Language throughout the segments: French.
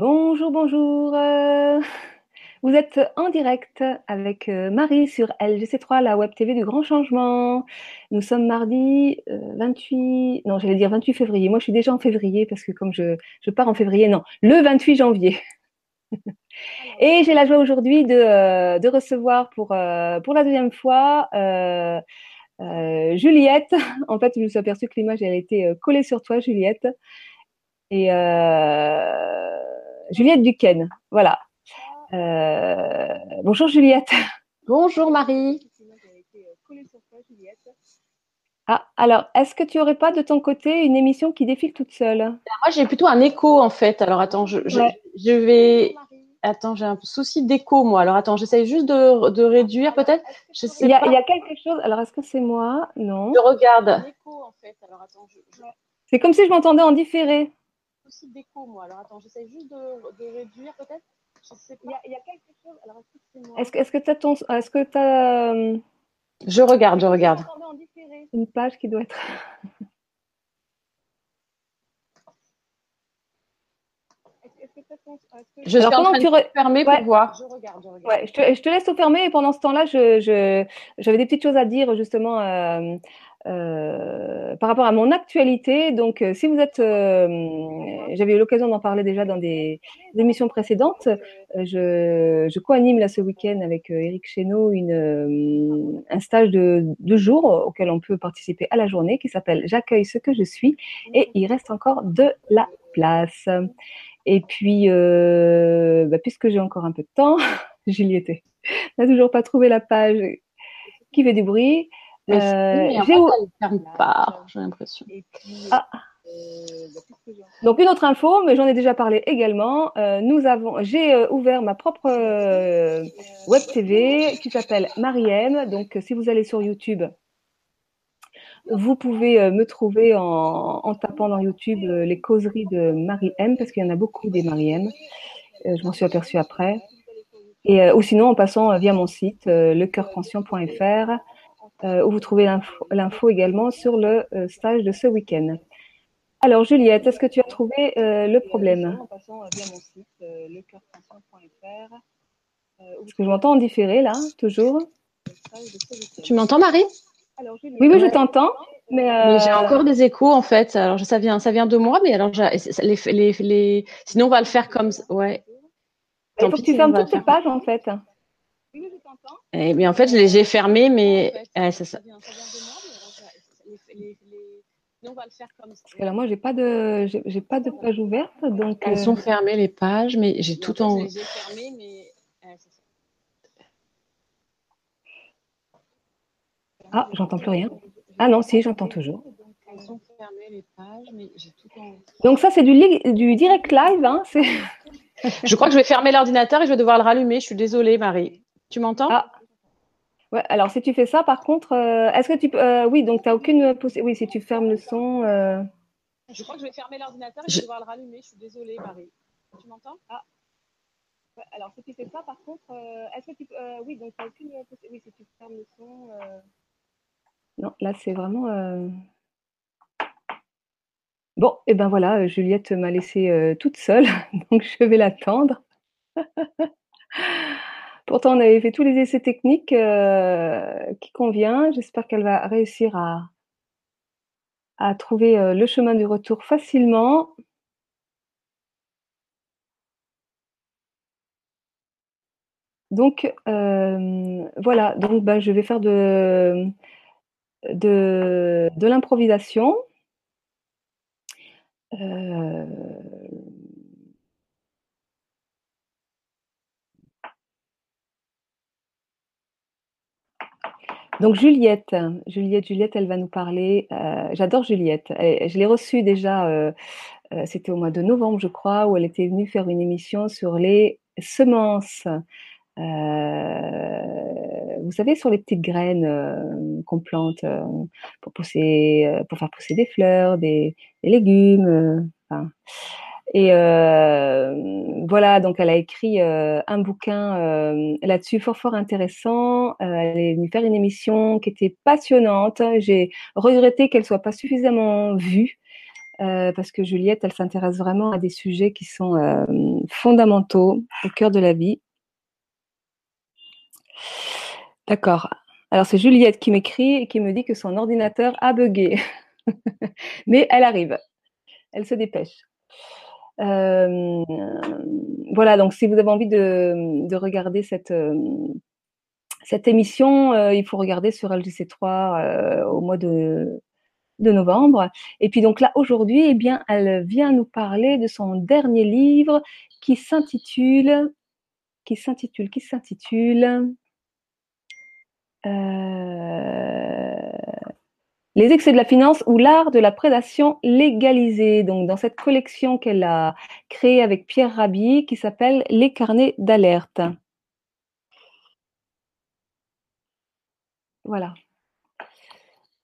Bonjour, bonjour. euh, Vous êtes en direct avec euh, Marie sur LGC3, la web TV du Grand Changement. Nous sommes mardi euh, 28, non, j'allais dire 28 février. Moi, je suis déjà en février parce que comme je, je pars en février, non, le 28 janvier. Et j'ai la joie aujourd'hui de, euh, de recevoir pour, euh, pour la deuxième fois euh, euh, Juliette. En fait, je me suis aperçue que l'image elle était euh, collée sur toi, Juliette. Et euh, Juliette Duquesne, voilà. Euh, bonjour Juliette. Bonjour Marie. Ah, alors, est-ce que tu aurais pas de ton côté une émission qui défile toute seule? Moi j'ai plutôt un écho en fait. Alors attends, je, je, Ouais. je vais. Attends, j'ai un souci d'écho moi. Alors attends, j'essaye juste de, de réduire peut-être. Il y, a, pas. il y a quelque chose. Alors, est-ce que c'est moi? Non. Je regarde. C'est comme si je m'entendais en différé. Souci d'écho moi. Alors attends, j'essaye juste de, de réduire peut-être. Je sais pas. Il y a, quelque chose. Alors, est-ce que c'est moi? Est-ce que est-ce que tu as ton, est-ce que tu as Je regarde, je regarde. une page qui doit être Je Alors, suis en pendant train que tu de re- fermer Ouais. pour voir. Je regarde, je regarde. Ouais, je te, je te laisse tout fermer et pendant ce temps-là, je, je, j'avais des petites choses à dire justement euh, euh, par rapport à mon actualité. Donc, euh, si vous êtes, euh, j'avais eu l'occasion d'en parler déjà dans des, émissions précédentes. Euh, je, je co-anime là ce week-end avec Eric Chesneau une, un stage de deux jours auquel on peut participer à la journée qui s'appelle J'accueille ce que je suis et il reste encore de la place. Et puis, bah, puisque j'ai encore un peu de temps, Juliette n'a toujours pas trouvé la page qui fait du bruit. Mais, Euh, mais en j'ai l'impression. Ah. Donc une autre info, mais j'en ai déjà parlé également. euh, nous avons, j'ai euh, ouvert ma propre euh, web TV qui s'appelle Mariem. Donc euh, si vous allez sur YouTube, vous pouvez euh, me trouver en, en tapant dans YouTube euh, les causeries de Marie M parce qu'il y en a beaucoup des Marie M. Euh, je m'en suis aperçue après. Et euh, ou sinon en passant euh, via mon site euh, lecoeurconscient.fr euh, où vous trouvez l'info également sur le euh, stage de ce week-end. Alors Juliette, est-ce que tu as trouvé euh, le problème En passant via mon site euh, lecoeurconscient.fr Est-ce que je m'entends en différé là, toujours Tu m'entends Marie? Oui, oui, je t'entends. Mais, Mais j'ai euh, encore des échos en fait. Alors ça vient, ça vient de moi, mais alors les, les, les... sinon on va le faire comme ouais. il faut que tu fermes toutes tes pages en fait. Eh bien en fait je les ai fermés, mais ouais, c'est ça. Parce que là, moi, j'ai pas de, j'ai j'ai pas de page ouverte, donc. Elles euh, sont fermées les pages, mais j'ai tout en. Ah, j'entends plus rien. Ah non, si, j'entends toujours. Elles sont fermées les pages, mais j'ai tout en. Donc ça, c'est du, li- du direct live. Hein, c'est- Je crois que je vais fermer l'ordinateur et je vais devoir le rallumer. Je suis désolée, Marie. Tu m'entends? Ah. Ouais, alors si tu fais ça, par contre, euh, est-ce que tu peux, euh, oui, donc tu n'as aucune possibilité. Oui, si tu fermes le son. euh, Je crois que je vais fermer l'ordinateur et je vais devoir le rallumer. Je suis désolée, Marie. Tu m'entends? Ah. ouais, alors si tu fais ça, par contre, euh, est-ce que tu, euh, oui, donc tu n'as aucune possibilité. Oui, si tu fermes le son. euh, Non, là, c'est vraiment. euh, Bon, et ben voilà, Juliette m'a laissée euh, toute seule, donc je vais l'attendre. Pourtant, on avait fait tous les essais techniques euh, qui convient. J'espère qu'elle va réussir à, trouver euh, le chemin du retour facilement. Donc euh, voilà, donc ben, je vais faire de, de, l'improvisation. Donc Juliette, Juliette, Juliette, elle va nous parler. euh, J'adore Juliette. Je l'ai reçue déjà. euh, euh, C'était au mois de novembre, je crois, où elle était venue faire une émission sur les semences. Vous savez, sur les petites graines qu'on plante pour faire pousser des fleurs, des, légumes. Et euh, voilà, donc elle a écrit euh, un bouquin euh, là-dessus fort fort intéressant. Elle est venue faire une émission qui était passionnante. J'ai regretté qu'elle soit pas suffisamment vue parce que Juliette, elle s'intéresse vraiment à des sujets qui sont fondamentaux au cœur de la vie. D'accord. Alors c'est Juliette qui m'écrit et qui me dit que son ordinateur a bugué. Mais elle arrive. Elle se dépêche. Euh, voilà, donc si vous avez envie de, de regarder cette, cette émission, euh, il faut regarder sur LGC3 euh, au mois de, de novembre. Et puis donc là, aujourd'hui, eh bien, elle vient nous parler de son dernier livre qui s'intitule, qui s'intitule, qui s'intitule euh, Les excès de la finance ou l'art de la prédation légalisée. Donc dans cette collection qu'elle a créée avec Pierre Rabhi qui s'appelle Les carnets d'alerte. Voilà.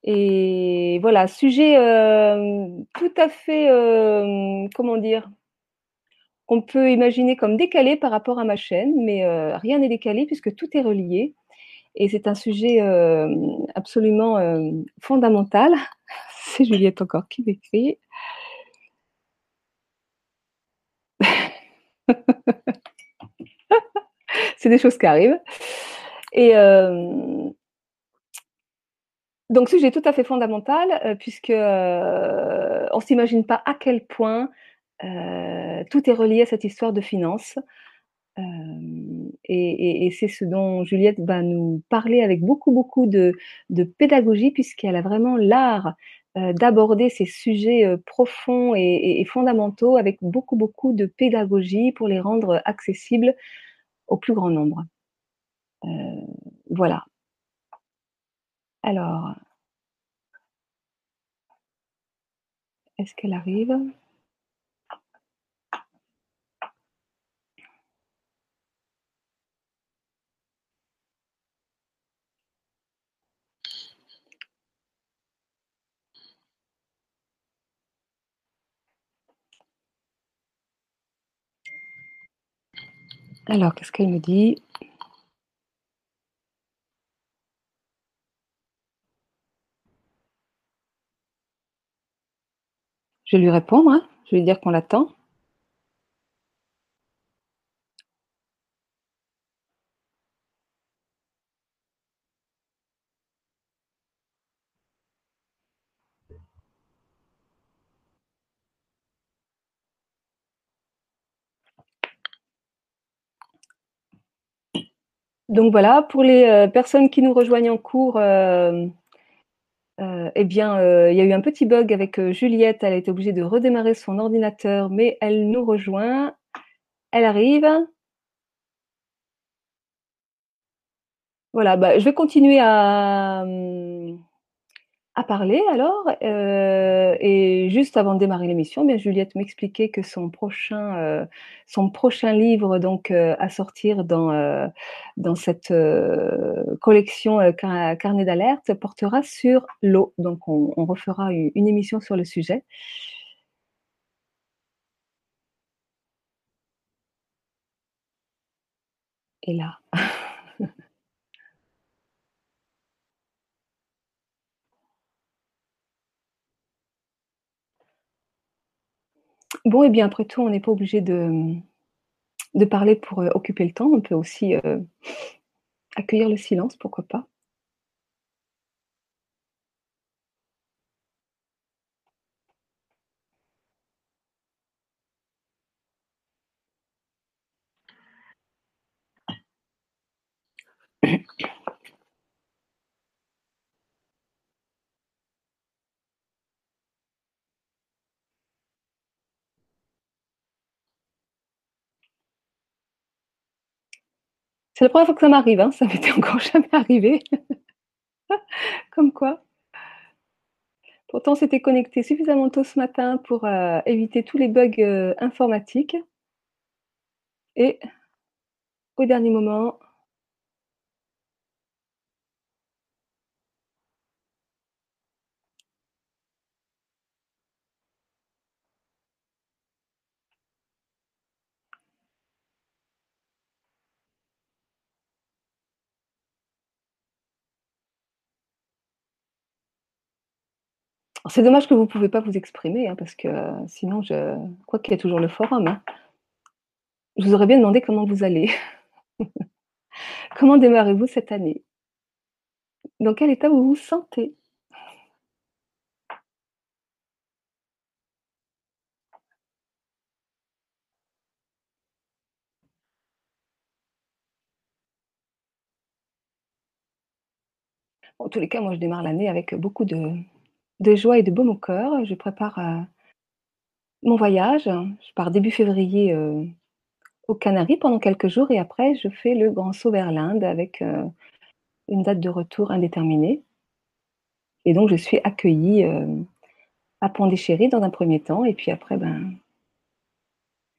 Et voilà, sujet euh, tout à fait, euh, comment dire, on peut imaginer comme décalé par rapport à ma chaîne, mais euh, rien n'est décalé puisque tout est relié. Et c'est un sujet absolument fondamental. C'est Juliette encore qui m'écrit. c'est des choses qui arrivent. Et donc, sujet tout à fait fondamental, euh, puisque euh, on s'imagine pas à quel point euh, tout est relié à cette histoire de finances. Euh, et, c'est ce dont Juliette va nous parler avec beaucoup, beaucoup de, pédagogie, puisqu'elle a vraiment l'art euh, d'aborder ces sujets euh, profonds et, et, fondamentaux avec beaucoup, beaucoup de pédagogie pour les rendre accessibles au plus grand nombre. voilà. Alors, est-ce qu'elle arrive? Alors, qu'est-ce qu'elle me dit? Je vais lui répondre, hein. je vais lui dire qu'on l'attend. Donc voilà, pour les euh, personnes qui nous rejoignent en cours, euh, euh, eh bien, il y a eu un petit bug avec Juliette. Elle a été obligée de redémarrer son ordinateur, mais elle nous rejoint. Elle arrive. Voilà, bah, je vais continuer à, hum, à parler alors. Euh, et juste avant de démarrer l'émission, bien Juliette m'expliquait que son prochain, euh, son prochain livre donc euh, à sortir dans dans cette collection carnet d'alerte portera sur l'eau. Donc on, on refera une, une, émission sur le sujet. Et là. Bon, et bien, après tout, on n'est pas obligé de, de parler pour euh, occuper le temps. On peut aussi euh, accueillir le silence, pourquoi pas. C'est la première fois que ça m'arrive, hein. ça m'était encore jamais arrivé. Comme quoi. Pourtant, c'était connecté suffisamment tôt ce matin pour euh, éviter tous les bugs euh, informatiques. Et au dernier moment, c'est dommage que vous ne pouvez pas vous exprimer, hein, parce que sinon, je crois qu'il y a toujours le forum. Hein. Je vous aurais bien demandé comment vous allez. comment démarrez-vous cette année? Dans quel état vous vous sentez? En tous les cas, moi, je démarre l'année avec beaucoup de, joie et de baume au cœur. Je prépare euh, mon voyage. Je pars début février euh, aux Canaries pendant quelques jours et après, je fais le grand saut vers l'Inde avec euh, une date de retour indéterminée. Et donc, je suis accueillie à Pondichéry dans un premier temps et puis après, ben,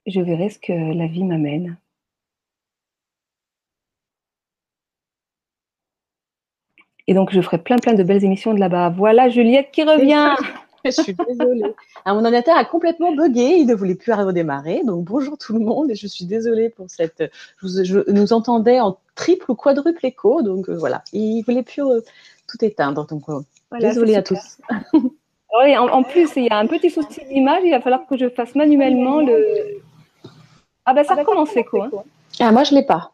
je verrai ce que la vie m'amène. Et donc, je ferai plein, plein de belles émissions de là-bas. Voilà Juliette qui revient. je suis désolée. Ah, mon ordinateur a complètement bugué. Il ne voulait plus redémarrer. Donc, bonjour tout le monde. Et je suis désolée pour cette. Je, nous entendais en triple ou quadruple écho. Donc, euh, voilà. Il ne voulait plus euh, tout éteindre. Donc, euh, désolée à tous. en, plus, il y a un petit souci d'image. Il va falloir que je fasse manuellement le. Ah, ben, ça ah, recommence l'écho. Hein. Ah, moi, je ne l'ai pas.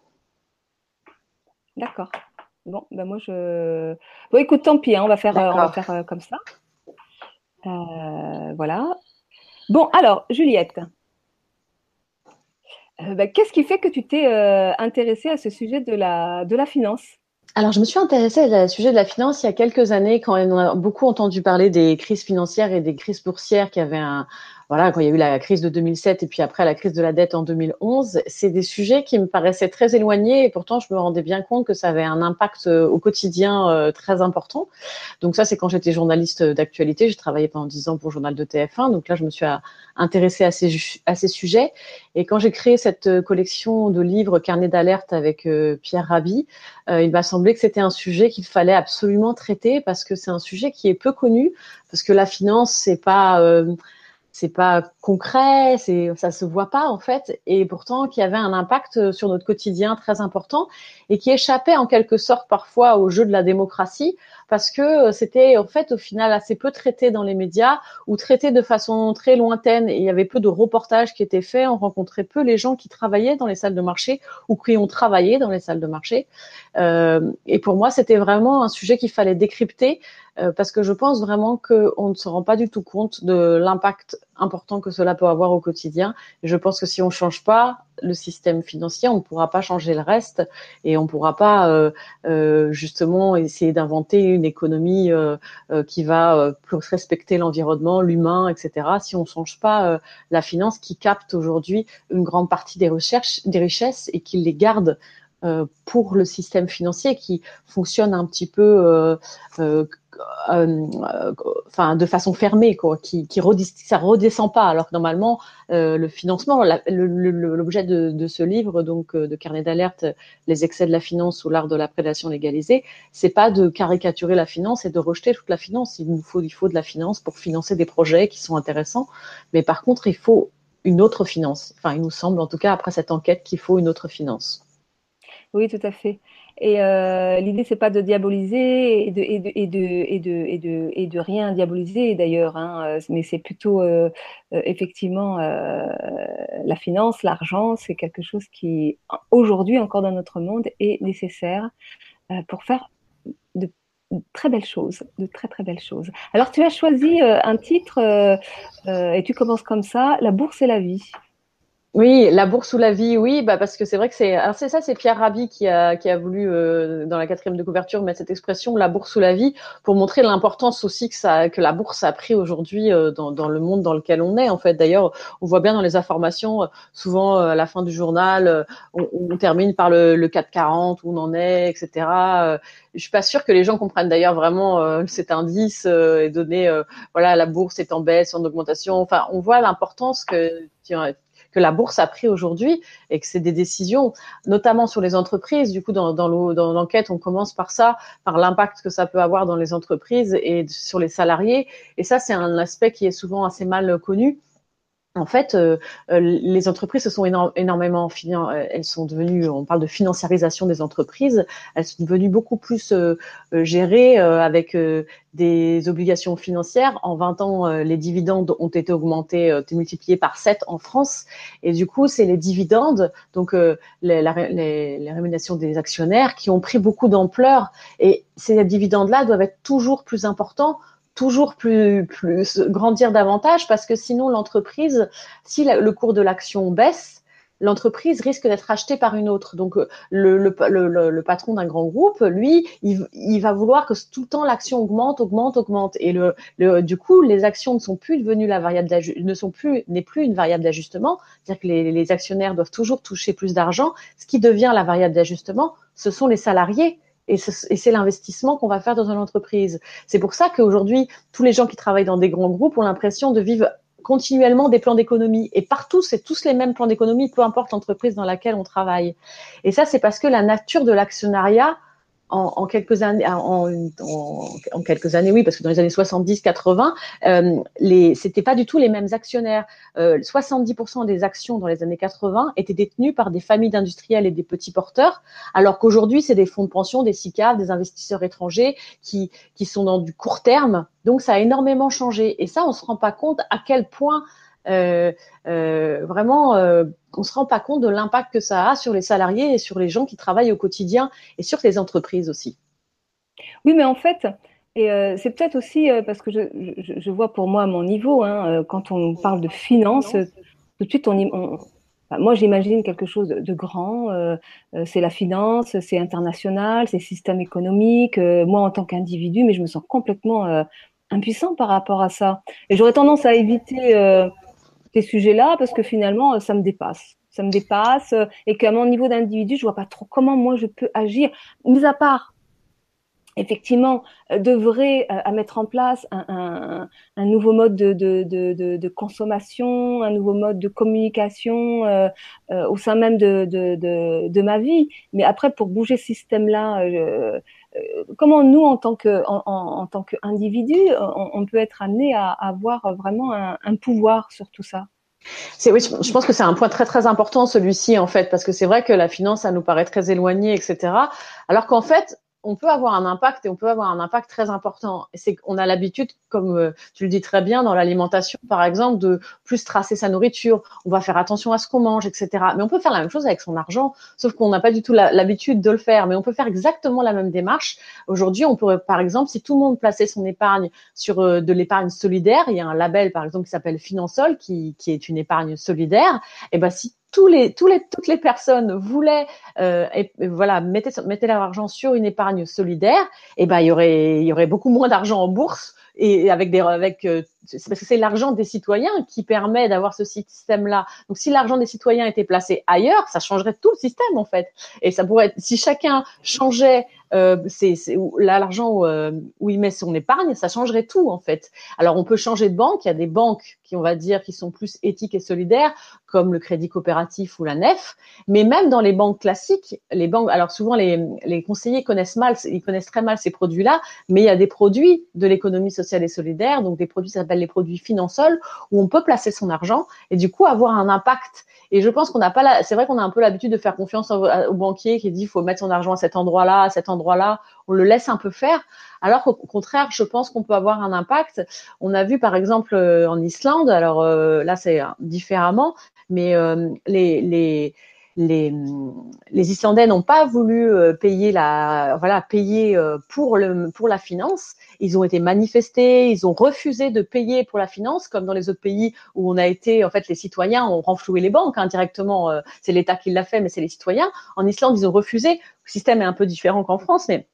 D'accord. Bon, ben moi je. Bon, écoute, tant pis, hein, on va faire, euh, on va faire euh, comme ça. Euh, voilà. Bon, alors, Juliette, ben, qu'est-ce qui fait que tu t'es intéressée à ce sujet de la, de la finance? Alors, je me suis intéressée au sujet de la finance il y a quelques années quand on a beaucoup entendu parler des crises financières et des crises boursières qui avaient un, voilà, quand il y a eu la crise de 2007 et puis après la crise de la dette en 2011, c'est des sujets qui me paraissaient très éloignés et pourtant je me rendais bien compte que ça avait un impact euh, au quotidien euh, très important. Donc ça, c'est quand j'étais journaliste d'actualité. J'ai travaillé pendant dix ans pour le journal de TF1. Donc là, je me suis euh, intéressée à ces, à ces sujets. Et quand j'ai créé cette collection de livres Carnet d'alerte avec Pierre Rabhi, il m'a semblé que c'était un sujet qu'il fallait absolument traiter parce que c'est un sujet qui est peu connu, parce que la finance, c'est pas c'est pas concret, c'est ça se voit pas en fait, et pourtant qui avait un impact sur notre quotidien très important et qui échappait en quelque sorte parfois au jeu de la démocratie parce que c'était en fait au final assez peu traité dans les médias ou traité de façon très lointaine et il y avait peu de reportages qui étaient faits, on rencontrait peu les gens qui travaillaient dans les salles de marché ou qui ont travaillé dans les salles de marché. Euh, et pour moi, c'était vraiment un sujet qu'il fallait décrypter euh, parce que je pense vraiment qu'on ne se rend pas du tout compte de l'impact important que cela peut avoir au quotidien. Je pense que si on change pas le système financier, on ne pourra pas changer le reste et on ne pourra pas euh, euh, justement essayer d'inventer une économie euh, euh qui va euh, plus respecter l'environnement, l'humain, etc. Si on ne change pas la finance qui capte aujourd'hui une grande partie des recherches, des richesses et qui les garde pour le système financier qui fonctionne un petit peu enfin de façon fermée, quoi, qui, ça redescend pas. Alors que normalement, euh, le financement, l'objet de, de, ce livre, donc euh, de carnet d'alerte, les excès de la finance ou l'art de la prédation légalisée, c'est pas de caricaturer la finance et de rejeter toute la finance. Il nous faut, il faut de la finance pour financer des projets qui sont intéressants, mais par contre, il faut une autre finance. Enfin, il nous semble, en tout cas après cette enquête, qu'il faut une autre finance. Oui, tout à fait. Et euh, l'idée, c'est pas de diaboliser et de, et de, et de, et de, et de, et de rien diaboliser d'ailleurs, hein, euh, mais c'est plutôt euh, euh, effectivement euh, la finance, l'argent, c'est quelque chose qui, aujourd'hui encore dans notre monde, est nécessaire euh, pour faire de très belles choses, de très très belles choses. Alors, tu as choisi un titre et tu commences comme ça, La bourse et la vie. Oui, la bourse ou la vie, oui, bah parce que c'est vrai que c'est, alors c'est ça, c'est Pierre Rabhi qui a qui a voulu euh, dans la quatrième de couverture mettre cette expression, la bourse ou la vie, pour montrer l'importance aussi que ça, que la bourse a pris aujourd'hui euh, dans dans le monde dans lequel on est. En fait, d'ailleurs, on voit bien dans les informations, souvent euh, à la fin du journal, on, on, termine par le, le 440 où on en est, etc. je suis pas sûre que les gens comprennent d'ailleurs vraiment cet indice et donner, voilà, la bourse est en baisse, en augmentation. Enfin, on voit l'importance que que la bourse a pris aujourd'hui et que c'est des décisions, notamment sur les entreprises. Du coup, dans, l'enquête, on commence par ça, par l'impact que ça peut avoir dans les entreprises et sur les salariés. Et ça, c'est un aspect qui est souvent assez mal connu en fait, euh, euh, les entreprises se sont énormément, euh, elles sont devenues, on parle de financiarisation des entreprises, elles sont devenues beaucoup plus gérées avec des obligations financières. En 20 ans, les dividendes ont été augmentés, multipliés par 7 en France, et du coup, c'est les dividendes, donc les, les rémunérations des actionnaires, qui ont pris beaucoup d'ampleur, et ces dividendes-là doivent être toujours plus importants toujours plus, plus grandir davantage parce que sinon l'entreprise, si le cours de l'action baisse, l'entreprise risque d'être achetée par une autre. Donc le, le, le, patron d'un grand groupe, lui, il, il, va vouloir que tout le temps l'action augmente, augmente, augmente. Et le, du coup, les actions ne sont plus devenues la variable ne sont plus n'est plus une variable d'ajustement. C'est-à-dire que les, les actionnaires doivent toujours toucher plus d'argent. Ce qui devient la variable d'ajustement, ce sont les salariés et c'est l'investissement qu'on va faire dans une entreprise. C'est pour ça qu'aujourd'hui, tous les gens qui travaillent dans des grands groupes ont l'impression de vivre continuellement des plans d'économie. Et partout, c'est tous les mêmes plans d'économie, peu importe l'entreprise dans laquelle on travaille. Et ça, c'est parce que la nature de l'actionnariat en, quelques années, en, quelques années, oui, parce que dans les années 70-80, euh, les, c'était pas du tout les mêmes actionnaires. Euh, 70% des actions dans les années 80 étaient détenues par des familles d'industriels et des petits porteurs, alors qu'aujourd'hui, c'est des fonds de pension, des SICAV, des investisseurs étrangers qui, qui sont dans du court terme. Donc, ça a énormément changé. Et ça, on se rend pas compte à quel point vraiment, euh, on se rend pas compte de l'impact que ça a sur les salariés et sur les gens qui travaillent au quotidien et sur les entreprises aussi. Oui, mais en fait, et euh, c'est peut-être aussi parce que je, vois pour moi à mon niveau, hein, quand on parle de finance, tout de suite on, on moi, j'imagine quelque chose de, grand. Euh, c'est la finance, c'est international, c'est système économique. moi, en tant qu'individu, mais je me sens complètement impuissant par rapport à ça. Et j'aurais tendance à éviter ces sujets-là parce que finalement, euh, ça me dépasse. Ça me dépasse euh, et qu'à mon niveau d'individu, je vois pas trop comment moi je peux agir, mis à part effectivement euh, devrait à mettre en place un, un, nouveau mode de, de, de, consommation, un nouveau mode de communication au sein même de, de, ma vie. Mais après, pour bouger ce système-là, comment nous, en tant que en, tant qu'individu, on, on, peut être amené à, avoir vraiment un, un, pouvoir sur tout ça? Oui, je pense que c'est un point très très important celui-ci en fait, parce que c'est vrai que la finance, ça nous paraît très éloigné, etc. Alors qu'en fait, on peut avoir un impact et on peut avoir un impact très important. C'est qu'on a l'habitude, comme euh, tu le dis très bien, dans l'alimentation, par exemple, de plus tracer sa nourriture. On va faire attention à ce qu'on mange, etc. Mais on peut faire la même chose avec son argent, sauf qu'on n'a pas du tout l'habitude de le faire. Mais on peut faire exactement la même démarche. Aujourd'hui, on pourrait, par exemple, si tout le monde plaçait son épargne sur euh, de l'épargne solidaire, il y a un label, par exemple, qui s'appelle Finansol, qui, est une épargne solidaire. Et ben si tous les, tous les, toutes les personnes voulaient, euh, et, voilà, mettaient, mettaient leur argent sur une épargne solidaire, et ben il y aurait, il y aurait beaucoup moins d'argent en bourse et avec des, avec, euh, parce que c'est l'argent des citoyens qui permet d'avoir ce système-là. Donc si l'argent des citoyens était placé ailleurs, ça changerait tout le système en fait. Et ça pourrait être, si chacun changeait euh, c'est l'argent euh, où il met son épargne, ça changerait tout en fait. Alors on peut changer de banque. Il y a des banques qui, on va dire, qui sont plus éthiques et solidaires, comme le Crédit Coopératif ou la Nef. Mais même dans les banques classiques, les banques, alors souvent les, conseillers connaissent mal, ils connaissent très mal ces produits-là, mais il y a des produits de l'économie sociale et solidaire, donc des produits qui s'appellent les produits financiers, où on peut placer son argent et du coup avoir un impact et je pense qu'on n'a pas la, c'est vrai qu'on a un peu l'habitude de faire confiance au, banquier qui dit faut mettre son argent à cet endroit-là, à cet endroit-là. On le laisse un peu faire. Alors qu'au contraire, je pense qu'on peut avoir un impact. On a vu par exemple euh, en Islande, alors euh, là c'est différemment, mais euh, les, les les, les Islandais n'ont pas voulu payer la, voilà, payer pour le, pour la finance. Ils ont été manifestés, ils ont refusé de payer pour la finance, comme dans les autres pays où on a été, en fait, les citoyens ont renfloué les banques indirectement. Hein, c'est l'État qui l'a fait, mais c'est les citoyens. En Islande, ils ont refusé. Le système est un peu différent qu'en France, mais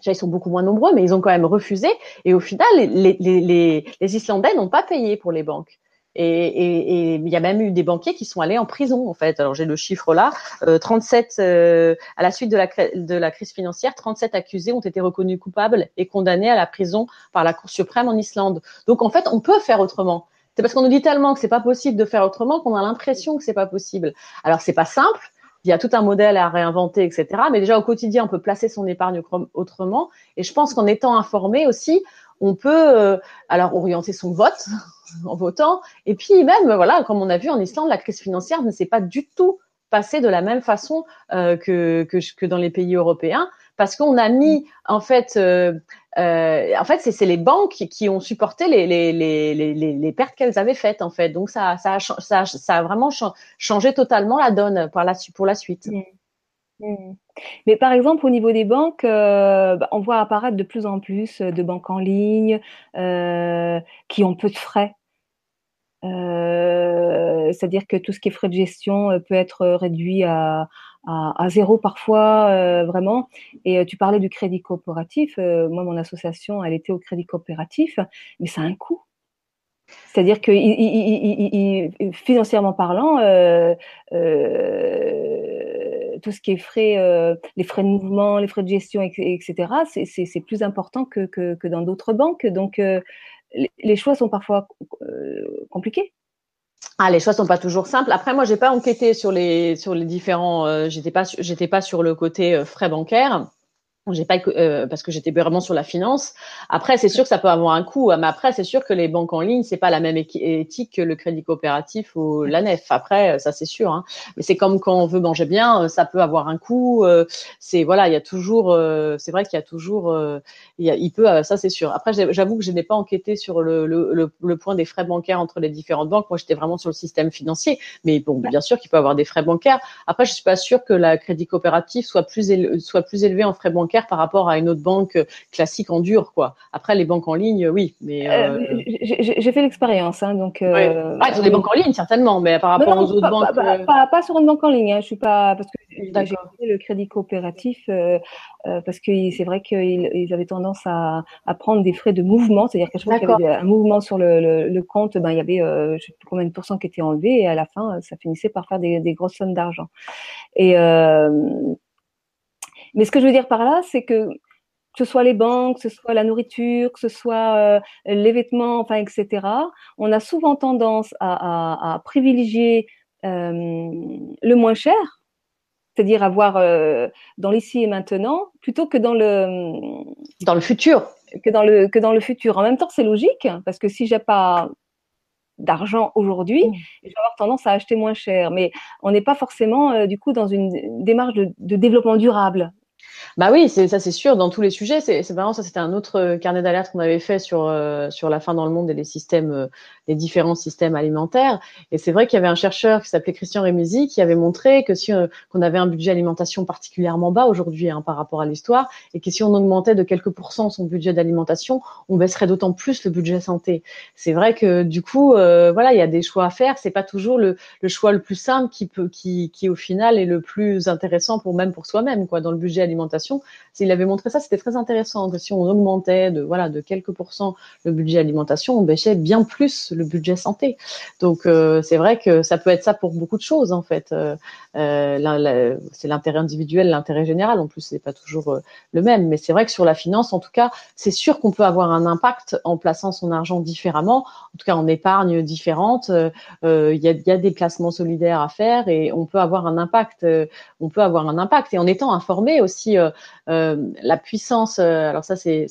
Déjà, ils sont beaucoup moins nombreux, mais ils ont quand même refusé. Et au final, les, les, les, les Islandais n'ont pas payé pour les banques. Et, il y a même eu des banquiers qui sont allés en prison, en fait. Alors j'ai le chiffre là, 37 euh, euh, à la suite de la, de la crise financière, 37 accusés ont été reconnus coupables et condamnés à la prison par la Cour suprême en Islande. Donc en fait, on peut faire autrement. C'est parce qu'on nous dit tellement que c'est pas possible de faire autrement qu'on a l'impression que c'est pas possible. Alors c'est pas simple. Il y a tout un modèle à réinventer, etc. Mais déjà au quotidien, on peut placer son épargne autrement. Et je pense qu'en étant informé aussi, on peut alors orienter son vote en votant. Et puis même, voilà, comme on a vu en Islande, la crise financière ne s'est pas du tout passée de la même façon que, que, que dans les pays européens parce qu'on a mis en fait, euh, euh, en fait, c'est les banques qui ont supporté les, les, les, les pertes qu'elles avaient faites en fait. Donc ça, ça, a, ça, ça a vraiment changé totalement la donne pour la, pour la suite. Mmh. Mmh. Mais par exemple, au niveau des banques, euh, bah, on voit apparaître de plus en plus de banques en ligne qui ont peu de frais. C'est-à-dire que tout ce qui est frais de gestion peut être réduit à, à, zéro parfois, euh, vraiment. Et euh, tu parlais du crédit coopératif. Euh, moi, mon association, elle était au crédit coopératif, mais ça a un coût. C'est-à-dire que financièrement parlant, tout ce qui est frais, les frais de mouvement, les frais de gestion, etc., c'est plus important que, dans d'autres banques. Donc, les choix sont parfois compliqués. Ah, les choix sont pas toujours simples. Après, moi, j'ai pas enquêté sur les sur les différents. Euh, j'étais pas j'étais pas sur le côté euh, frais bancaires. Euh, parce que j'étais vraiment sur la finance. Après, c'est sûr que ça peut avoir un coût. Mais après, c'est sûr que les banques en ligne, c'est pas la même éthique que le crédit coopératif ou la nef. Après, ça c'est sûr. Hein. Mais c'est comme quand on veut manger bien, ça peut avoir un coût. c'est voilà, il y a toujours. c'est vrai qu'il y a toujours. il, peut. ça c'est sûr. Après, j'avoue que je n'ai pas enquêté sur le, point des frais bancaires entre les différentes banques. Moi, j'étais vraiment sur le système financier. Mais bon, bien sûr qu'il peut avoir des frais bancaires. Après, je suis pas sûre que la crédit coopératif soit plus soit plus élevé en frais bancaires par rapport à une autre banque classique en dur, quoi. Après, les banques en ligne, oui, mais euh, euh, j'ai fait l'expérience, hein, donc. Euh, ah, sur les banques en ligne, certainement, mais par rapport aux autres banques. Pas, sur une banque en ligne, hein, je suis pas parce que j'ai fait le crédit coopératif parce que c'est vrai qu'ils avaient tendance à, prendre des frais de mouvement, c'est-à-dire qu'à chaque fois qu'il y avait un mouvement sur le, compte, ben il y avait je sais plus combien de pourcents qui étaient enlevés et à la fin, ça finissait par faire des, des grosses sommes d'argent. Et mais ce que je veux dire par là, c'est que que ce soit les banques, que ce soit la nourriture, que ce soit euh, les vêtements, enfin, etc., on a souvent tendance à, à, privilégier euh, le moins cher, c'est-à-dire avoir euh, dans l'ici et maintenant, plutôt que dans le dans le futur. Que dans le que dans le futur. En même temps, c'est logique parce que si j'ai pas d'argent aujourd'hui, mmh. je vais avoir tendance à acheter moins cher. Mais on n'est pas forcément du coup dans une démarche de, de développement durable. Bah oui, c'est ça, c'est sûr. Dans tous les sujets, c'est vraiment ça. C'était un autre euh, carnet d'alerte qu'on avait fait sur euh, sur la fin dans le monde et les systèmes, euh, les différents systèmes alimentaires. Et c'est vrai qu'il y avait un chercheur qui s'appelait Christian Rémusy qui avait montré que si qu'on avait un budget alimentation particulièrement bas aujourd'hui hein, par rapport à l'histoire, et que si on augmentait de quelques pourcents son budget d'alimentation, on baisserait d'autant plus le budget santé. C'est vrai que du coup, voilà, il y a des choix à faire. C'est pas toujours le, le choix le plus simple qui peut, qui, qui au final est le plus intéressant pour même pour soi-même, quoi, dans le budget alimentaire s'il avait montré ça, c'était très intéressant. Que si on augmentait de voilà de quelques pourcents le budget alimentation, on baissait bien plus le budget santé. Donc euh, c'est vrai que ça peut être ça pour beaucoup de choses en fait. Euh, euh, c'est l'intérêt individuel, l'intérêt général. En plus, c'est pas toujours le même. Mais c'est vrai que sur la finance, en tout cas, c'est sûr qu'on peut avoir un impact en plaçant son argent différemment. En tout cas, en épargne différente. Il y a, des placements solidaires à faire et on peut avoir un impact. on peut avoir un impact et en étant informé aussi la puissance. Alors ça, c'est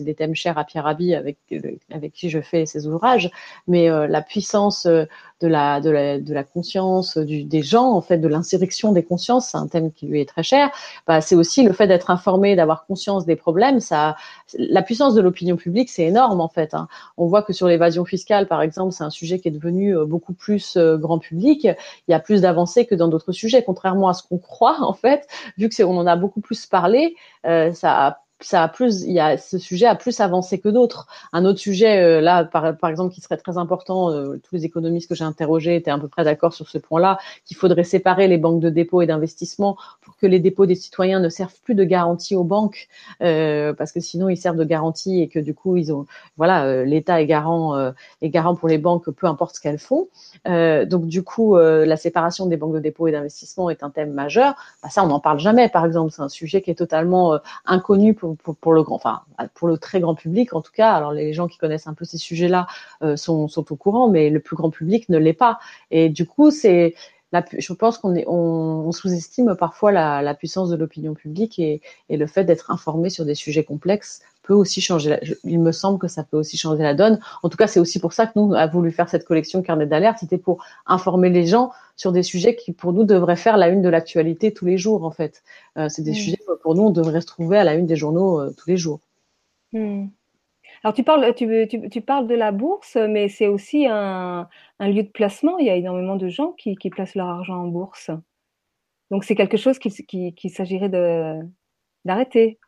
des thèmes chers à Pierre Rabhi avec avec qui je fais ces ouvrages, mais la puissance de la, de la, de la conscience du, des gens, en fait, de l'insurrection des consciences, c'est un thème qui lui est très cher. Bah, c'est aussi le fait d'être informé, d'avoir conscience des problèmes. Ça, la puissance de l'opinion publique, c'est énorme en fait. Hein. On voit que sur l'évasion fiscale, par exemple, c'est un sujet qui est devenu beaucoup plus grand public. Il y a plus d'avancées que dans d'autres sujets, contrairement à ce qu'on croit en fait, vu que c'est on en a beaucoup plus parlé, euh, ça a ça a plus, il y a ce sujet a plus avancé que d'autres. Un autre sujet euh, là, par, exemple, qui serait très important, euh, tous les économistes que j'ai interrogés étaient à peu près d'accord sur ce point-là, qu'il faudrait séparer les banques de dépôt et d'investissement pour que les dépôts des citoyens ne servent plus de garantie aux banques, euh, parce que sinon ils servent de garantie et que du coup ils ont, voilà, l'État est garant, est garant pour les banques, peu importe ce qu'elles font. donc du coup, la séparation des banques de dépôt et d'investissement est un thème majeur. Bah, ça, on n'en parle jamais, par exemple. C'est un sujet qui est totalement inconnu pour pour, le grand, enfin pour le très grand public en tout cas. Alors les gens qui connaissent un peu ces sujets-là euh, sont, sont au courant, mais le plus grand public ne l'est pas. Et du coup, c'est je pense qu'on on, sous-estime parfois la, puissance de l'opinion publique et, le fait d'être informé sur des sujets complexes peut aussi changer. il me semble que ça peut aussi changer la donne. En tout cas, c'est aussi pour ça que nous avons voulu faire cette collection carnet d'alerte. C'était pour informer les gens sur des sujets qui, pour nous, devraient faire la une de l'actualité tous les jours. En fait, euh, c'est des mmh. sujets pour nous, on devrait se trouver à la une des journaux euh, tous les jours. Mmh. Alors tu parles, tu, parles de la bourse, mais c'est aussi un, lieu de placement. Il y a énormément de gens qui, placent leur argent en bourse. Donc c'est quelque chose qu'il qui, s'agirait d'arrêter.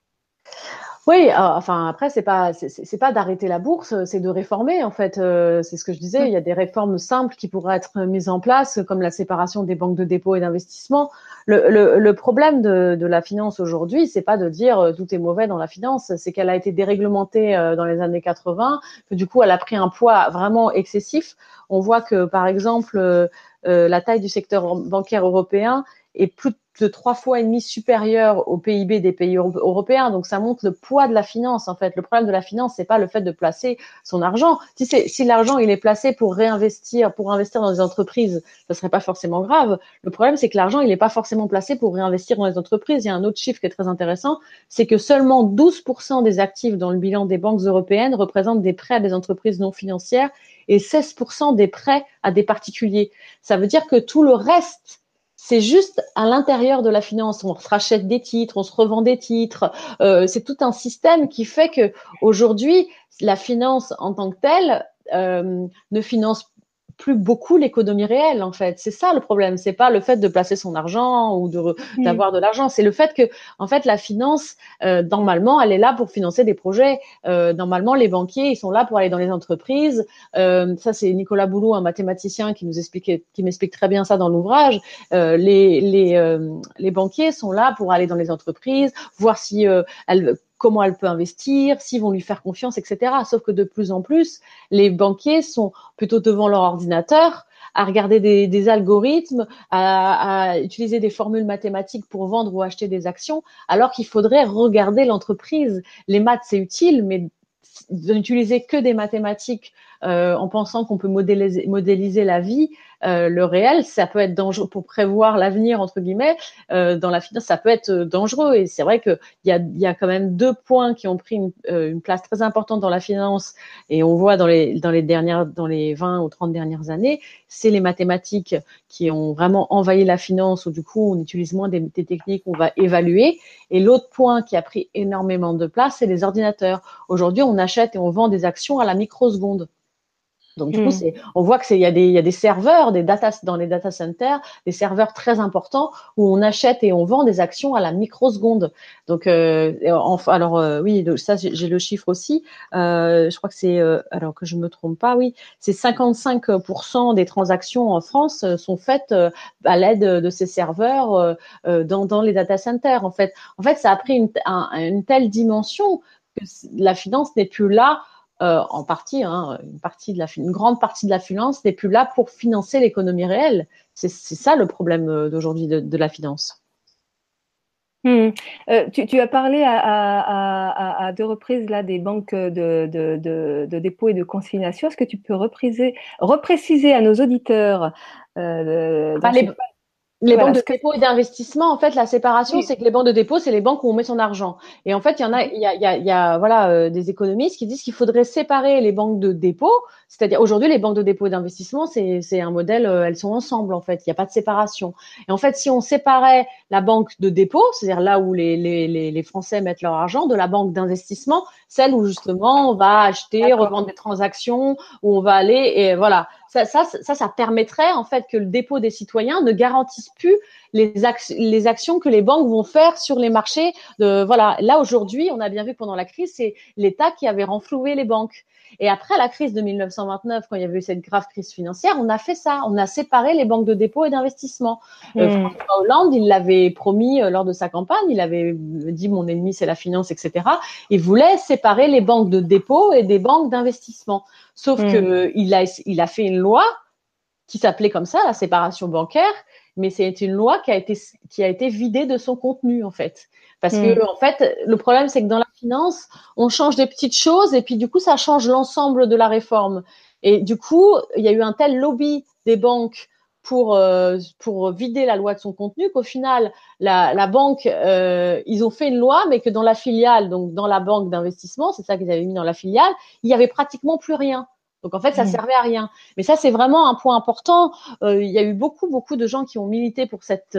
Oui, euh, enfin après c'est pas c'est pas d'arrêter la bourse, c'est de réformer en fait. Euh, c'est ce que je disais. Il y a des réformes simples qui pourraient être mises en place, comme la séparation des banques de dépôt et d'investissement. Le, le, problème de, de la finance aujourd'hui, c'est pas de dire euh, tout est mauvais dans la finance, c'est qu'elle a été déréglementée dans les années 80, que du coup elle a pris un poids vraiment excessif. On voit que par exemple la taille du secteur bancaire européen est plus de trois fois et demi supérieur au PIB des pays européens. Donc ça montre le poids de la finance. En fait, le problème de la finance, c'est pas le fait de placer son argent. Si si l'argent il est placé pour réinvestir, pour investir dans des entreprises, ça serait pas forcément grave. Le problème, c'est que l'argent il n'est pas forcément placé pour réinvestir dans les entreprises. Il y a un autre chiffre qui est très intéressant, c'est que seulement 12% des actifs dans le bilan des banques européennes représentent des prêts à des entreprises non financières et 16% des prêts à des particuliers. Ça veut dire que tout le reste c'est juste à l'intérieur de la finance. On se rachète des titres, on se revend des titres. Euh, c'est tout un système qui fait que aujourd'hui, la finance en tant que telle euh, ne finance plus beaucoup l'économie réelle en fait. C'est ça le problème. C'est pas le fait de placer son argent ou de d'avoir de l'argent. C'est le fait que en fait la finance euh, normalement elle est là pour financer des projets. Euh, normalement les banquiers ils sont là pour aller dans les entreprises. Euh, ça c'est Nicolas Boulot un mathématicien qui nous expliquait qui m'explique très bien ça dans l'ouvrage. Les les les banquiers sont là pour aller dans les entreprises, voir si elles comment elle peut investir, s'ils vont lui faire confiance, etc. Sauf que de plus en plus, les banquiers sont plutôt devant leur ordinateur à regarder des, algorithmes, à, utiliser des formules mathématiques pour vendre ou acheter des actions, alors qu'il faudrait regarder l'entreprise. Les maths, c'est utile, mais n'utiliser que des mathématiques euh, en pensant qu'on peut modéliser, la vie, euh, le réel, ça peut être dangereux pour prévoir l'avenir entre guillemets. Euh, dans la finance, ça peut être dangereux. Et c'est vrai qu'il y a, y a quand même deux points qui ont pris une, place très importante dans la finance. Et on voit dans les dans les dernières, dans les 20 ou 30 dernières années, c'est les mathématiques qui ont vraiment envahi la finance. Où du coup, on utilise moins des, des techniques, on va évaluer. Et l'autre point qui a pris énormément de place, c'est les ordinateurs. Aujourd'hui, on achète et on vend des actions à la microseconde. Donc, du coup, hmm. on voit qu'il y, a des, y a des serveurs, des data, dans les data centers, des serveurs très importants où on achète et on vend des actions à la microseconde. Donc, euh, alors, euh, oui, ça, j'ai le chiffre aussi. Euh, je crois que c'est, euh, alors que je me trompe pas, oui, c'est 55% des transactions en France sont faites à l'aide de ces serveurs dans, dans les data centers. En fait, en fait, ça a pris une, une telle dimension que la finance n'est plus là euh, en partie, hein, une partie de la, une grande partie de la finance n'est plus là pour financer l'économie réelle. C'est ça le problème euh, d'aujourd'hui de, la finance. Hmm. Euh, tu, as parlé à, deux reprises là des banques de, de, dépôt et de consignation. Est-ce que tu peux repréciser, repréciser à nos auditeurs les banques de dépôt et d'investissement, en fait, la séparation, c'est que les banques de dépôt, c'est les banques où on met son argent. Et en fait, il y en a, il y a, il y a, il y a voilà, euh, des économistes qui disent qu'il faudrait séparer les banques de dépôt. C'est-à-dire, aujourd'hui, les banques de dépôt et d'investissement, c'est, c'est un modèle, euh, elles sont ensemble, en fait. Il n'y a pas de séparation. Et en fait, si on séparait la banque de dépôt, c'est-à-dire là où les, les, les, les Français mettent leur argent, de la banque d'investissement, celle où justement on va acheter, revendre des transactions, où on va aller, et voilà ça, ça, ça, ça permettrait en fait que le dépôt des citoyens ne garantisse plus les, les actions que les banques vont faire sur les marchés. De, voilà, là aujourd'hui, on a bien vu pendant la crise, c'est l'État qui avait renfloué les banques. Et après la crise de 1929, quand il y avait eu cette grave crise financière, on a fait ça. On a séparé les banques de dépôt et d'investissement. Euh, hmm. François Hollande, il l'avait promis euh, lors de sa campagne. Il avait dit mon ennemi c'est la finance, etc. Il voulait séparer les banques de dépôt et des banques d'investissement. Sauf hmm. que il a, il a fait une loi qui s'appelait comme ça, la séparation bancaire, mais c'est une loi qui a été qui a été vidée de son contenu en fait. Parce que hmm. en fait, le problème c'est que dans la finance, on change des petites choses et puis du coup ça change l'ensemble de la réforme. Et du coup, il y a eu un tel lobby des banques pour euh, pour vider la loi de son contenu qu'au final la, la banque euh, ils ont fait une loi mais que dans la filiale donc dans la banque d'investissement c'est ça qu'ils avaient mis dans la filiale il y avait pratiquement plus rien donc en fait ça mmh. servait à rien mais ça c'est vraiment un point important euh, il y a eu beaucoup beaucoup de gens qui ont milité pour cette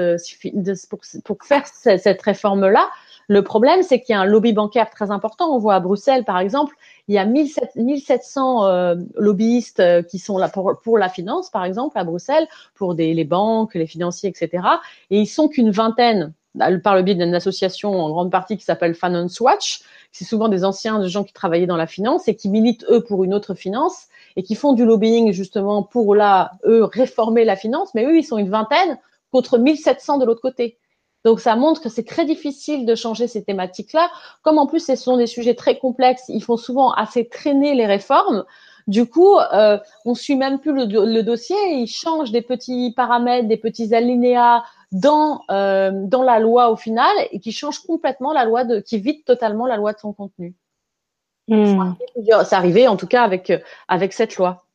pour, pour faire cette réforme là le problème, c'est qu'il y a un lobby bancaire très important. On voit à Bruxelles, par exemple, il y a 1700 euh, lobbyistes euh, qui sont là pour, la finance, par exemple, à Bruxelles, pour les banques, les financiers, etc. Et ils sont qu'une vingtaine par le biais d'une association en grande partie qui s'appelle Finance Watch. C'est souvent des anciens gens qui travaillaient dans la finance et qui militent eux pour une autre finance et qui font du lobbying justement pour là eux réformer la finance. Mais eux, ils sont une vingtaine contre 1700 de l'autre côté. Donc ça montre que c'est très difficile de changer ces thématiques-là. Comme en plus ce sont des sujets très complexes, ils font souvent assez traîner les réformes. Du coup, euh, on suit même plus le, dossier, ils changent des petits paramètres, des petits alinéas dans euh, dans la loi au final et qui changent complètement la loi de, qui vide totalement la loi de son contenu. Hmm. Ça arrivé en tout cas avec avec cette loi.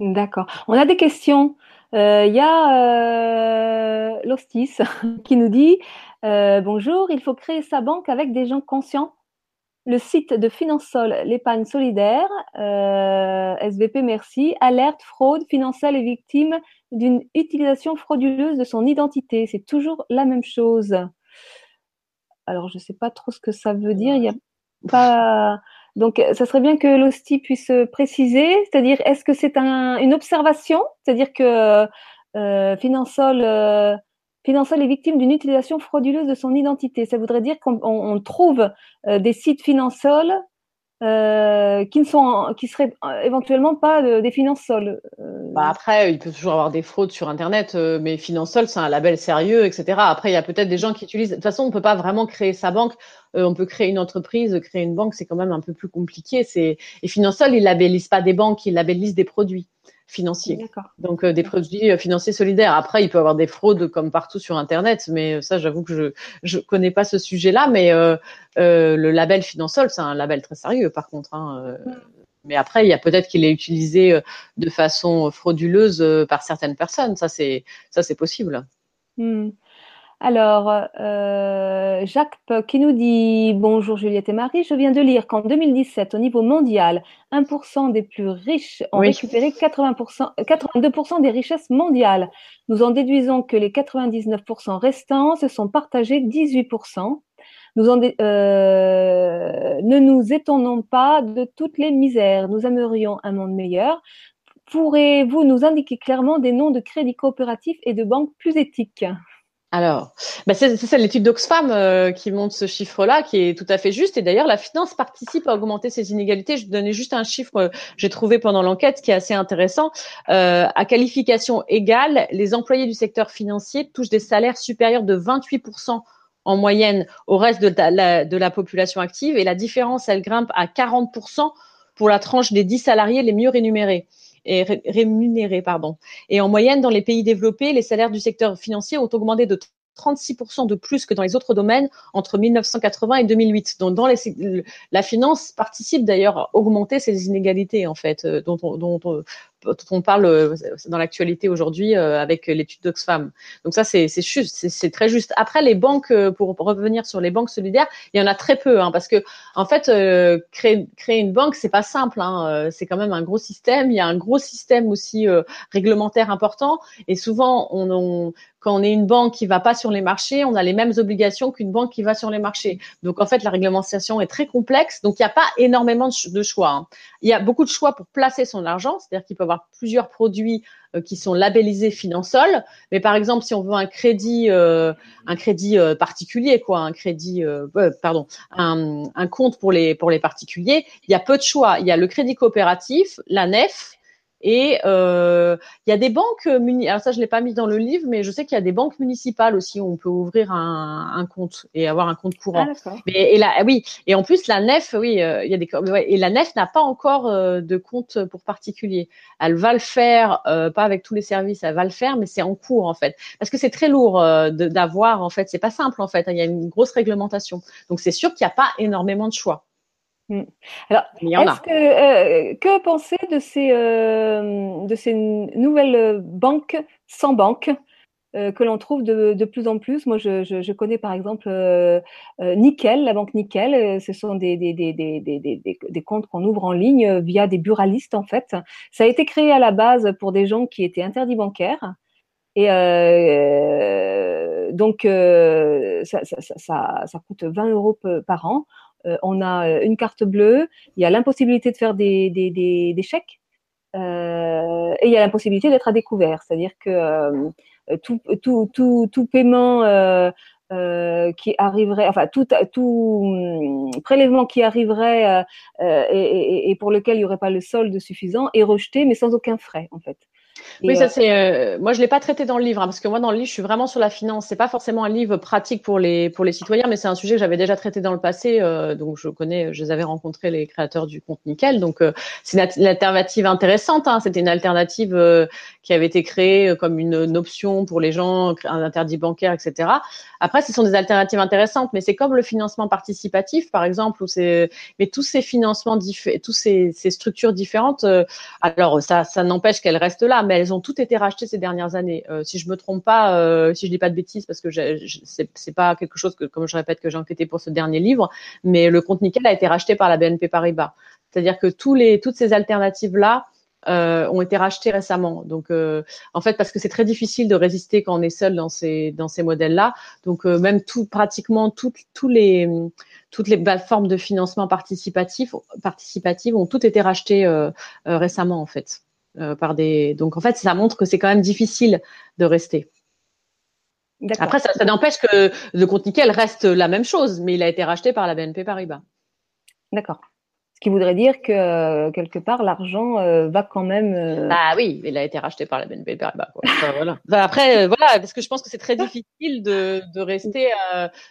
D'accord. On a des questions. Euh, il y a euh, Lostis qui nous dit euh, Bonjour, il faut créer sa banque avec des gens conscients. Le site de Finansol, l'épargne solidaire, SVP merci, alerte fraude, Finansol est victime d'une utilisation frauduleuse de son identité. C'est toujours la même chose. Alors, je ne sais pas trop ce que ça veut dire. Il y a pas. Donc, euh, ça serait bien que l'hostie puisse préciser, c'est-à-dire, est-ce que c'est un, une observation, c'est-à-dire que euh, Finansol, euh, Finansol est victime d'une utilisation frauduleuse de son identité. Ça voudrait dire qu'on trouve euh, des sites Finansol euh, qui ne sont, qui seraient éventuellement pas des Finansol. Bah après, il peut toujours avoir des fraudes sur Internet, mais Finansol, c'est un label sérieux, etc. Après, il y a peut-être des gens qui utilisent. De toute façon, on peut pas vraiment créer sa banque euh, on peut créer une entreprise, créer une banque, c'est quand même un peu plus compliqué. C'est et Finansol, ils labellisent pas des banques, ils labellisent des produits financiers. Donc euh, des produits euh, financiers solidaires. Après, il peut y avoir des fraudes comme partout sur Internet, mais ça, j'avoue que je je connais pas ce sujet-là. Mais le label Finansol, c'est un label très sérieux, par contre. Hein, mais après, il y a peut-être qu'il est utilisé de façon frauduleuse par certaines personnes. Ça, c'est ça, c'est possible. Hmm. Alors, euh, Jacques qui nous dit Bonjour Juliette et Marie, je viens de lire qu'en 2017, au niveau mondial, 1% des plus riches ont récupéré 80%, 82% des richesses mondiales. Nous en déduisons que les 99% restants se sont partagés 18%. Nous en euh, ne nous étonnons pas de toutes les misères. Nous aimerions un monde meilleur. Pourrez-vous nous indiquer clairement des noms de crédits coopératifs et de banques plus éthiques? Alors, bah c'est l'étude d'Oxfam euh, qui montre ce chiffre-là, qui est tout à fait juste. Et d'ailleurs, la finance participe à augmenter ces inégalités. Je vais donner juste un chiffre que j'ai trouvé pendant l'enquête qui est assez intéressant. Euh, à qualification égale, les employés du secteur financier touchent des salaires supérieurs de 28% en moyenne au reste de la, de la population active. Et la différence, elle grimpe à 40% pour la tranche des 10 salariés les mieux rémunérés et rémunérés. Pardon. Et en moyenne, dans les pays développés, les salaires du secteur financier ont augmenté de 36% de plus que dans les autres domaines entre 1980 et 2008. Donc, dans la finance participe d'ailleurs à augmenter ces inégalités en fait, euh, dont, dont, dont on parle euh, dans l'actualité aujourd'hui euh, avec l'étude d'Oxfam. Donc ça, c'est juste, c'est très juste. Après, les banques, euh, pour revenir sur les banques solidaires, il y en a très peu, hein, parce que en fait, créer, une banque, c'est pas simple. Hein, c'est quand même un gros système. Il y a un gros système aussi réglementaire important, et souvent, on, on quand on est une banque qui va pas sur les marchés, on a les mêmes obligations qu'une banque qui va sur les marchés. Donc en fait, la réglementation est très complexe. Donc il n'y a pas énormément de, choix. Hein. Il y a beaucoup de choix pour placer son argent, c'est-à-dire qu'il peut avoir plusieurs produits euh, qui sont labellisés Finansol. Mais par exemple, si on veut un crédit, euh, un crédit euh, particulier, quoi, un crédit, pardon, un, un, compte pour les pour les particuliers, il y a peu de choix. Il y a le crédit coopératif, la NEF et euh, il y a des banques muni alors ça je l'ai pas mis dans le livre, mais je sais qu'il y a des banques municipales aussi où on peut ouvrir un, un compte et avoir un compte courant. Ah, mais et là, oui, et en plus la nef, oui, euh, il y a des et la nef n'a pas encore euh, de compte pour particulier. Elle va le faire, euh, pas avec tous les services, elle va le faire, mais c'est en cours en fait, parce que c'est très lourd d'avoir en fait, c'est pas simple en fait. Hein. Il y a une grosse réglementation, donc c'est sûr qu'il n'y a pas énormément de choix. Hmm. Alors, que, que penser de ces, de ces nouvelles banques sans banque euh, que l'on trouve de, de, plus en plus? Moi, je, je, je connais par exemple euh, euh Nickel, la banque Nickel. Ce sont des, des, des, des, des comptes qu'on ouvre en ligne via des buralistes, en fait. Ça a été créé à la base pour des gens qui étaient interdits bancaires. Et euh, donc, euh, ça, ça, ça, ça, coûte 20 euros par an. Euh, on a une carte bleue. Il y a l'impossibilité de faire des, des, chèques. et il y a l'impossibilité d'être à découvert. C'est-à-dire que euh, tout, tout, tout, tout paiement euh, euh, qui arriverait, enfin tout, tout hum, prélèvement qui arriverait euh, et, et, pour lequel il n'y aurait pas le solde suffisant est rejeté, mais sans aucun frais en fait oui, ça euh, c'est. Euh, moi, je l'ai pas traité dans le livre hein, parce que moi, dans le livre, je suis vraiment sur la finance. C'est pas forcément un livre pratique pour les pour les citoyens, mais c'est un sujet que j'avais déjà traité dans le passé. Euh, donc, je connais, je les avais rencontrés les créateurs du compte Nickel. Donc, c'est une, alternative intéressante. Hein. C'était une alternative qui avait été créée comme une, une, option pour les gens, un interdit bancaire, etc. Après, ce sont des alternatives intéressantes, mais c'est comme le financement participatif, par exemple, où c'est. Mais tous ces financements, tous ces, ces structures différentes. alors, ça, ça n'empêche qu'elles restent là, mais elles ont toutes été rachetées ces dernières années. Euh, si je me trompe pas, euh, si je dis pas de bêtises, parce que c'est pas quelque chose que, comme je répète, que j'ai enquêté pour ce dernier livre, mais le compte nickel a été racheté par la BNP Paribas. C'est-à-dire que tous les, toutes ces alternatives là. Euh, ont été rachetées récemment. Donc, en fait, parce que c'est très difficile de résister quand on est seul dans ces dans ces modèles-là. Donc, même tout pratiquement toutes tous les toutes les plateformes de financement participatif participative ont toutes été rachetées récemment en fait. Euh, par des. Donc en fait, ça montre que c'est quand même difficile de rester. Après, ça, ça n'empêche que le compte nickel reste la même chose, mais il a été racheté par la BNP Paribas. D'accord qui voudrait dire que euh, quelque part l'argent euh, va quand même. Euh, ah oui, il a été racheté par la BNP Paribas. voilà. après, voilà, parce que je pense que c'est très difficile de, de rester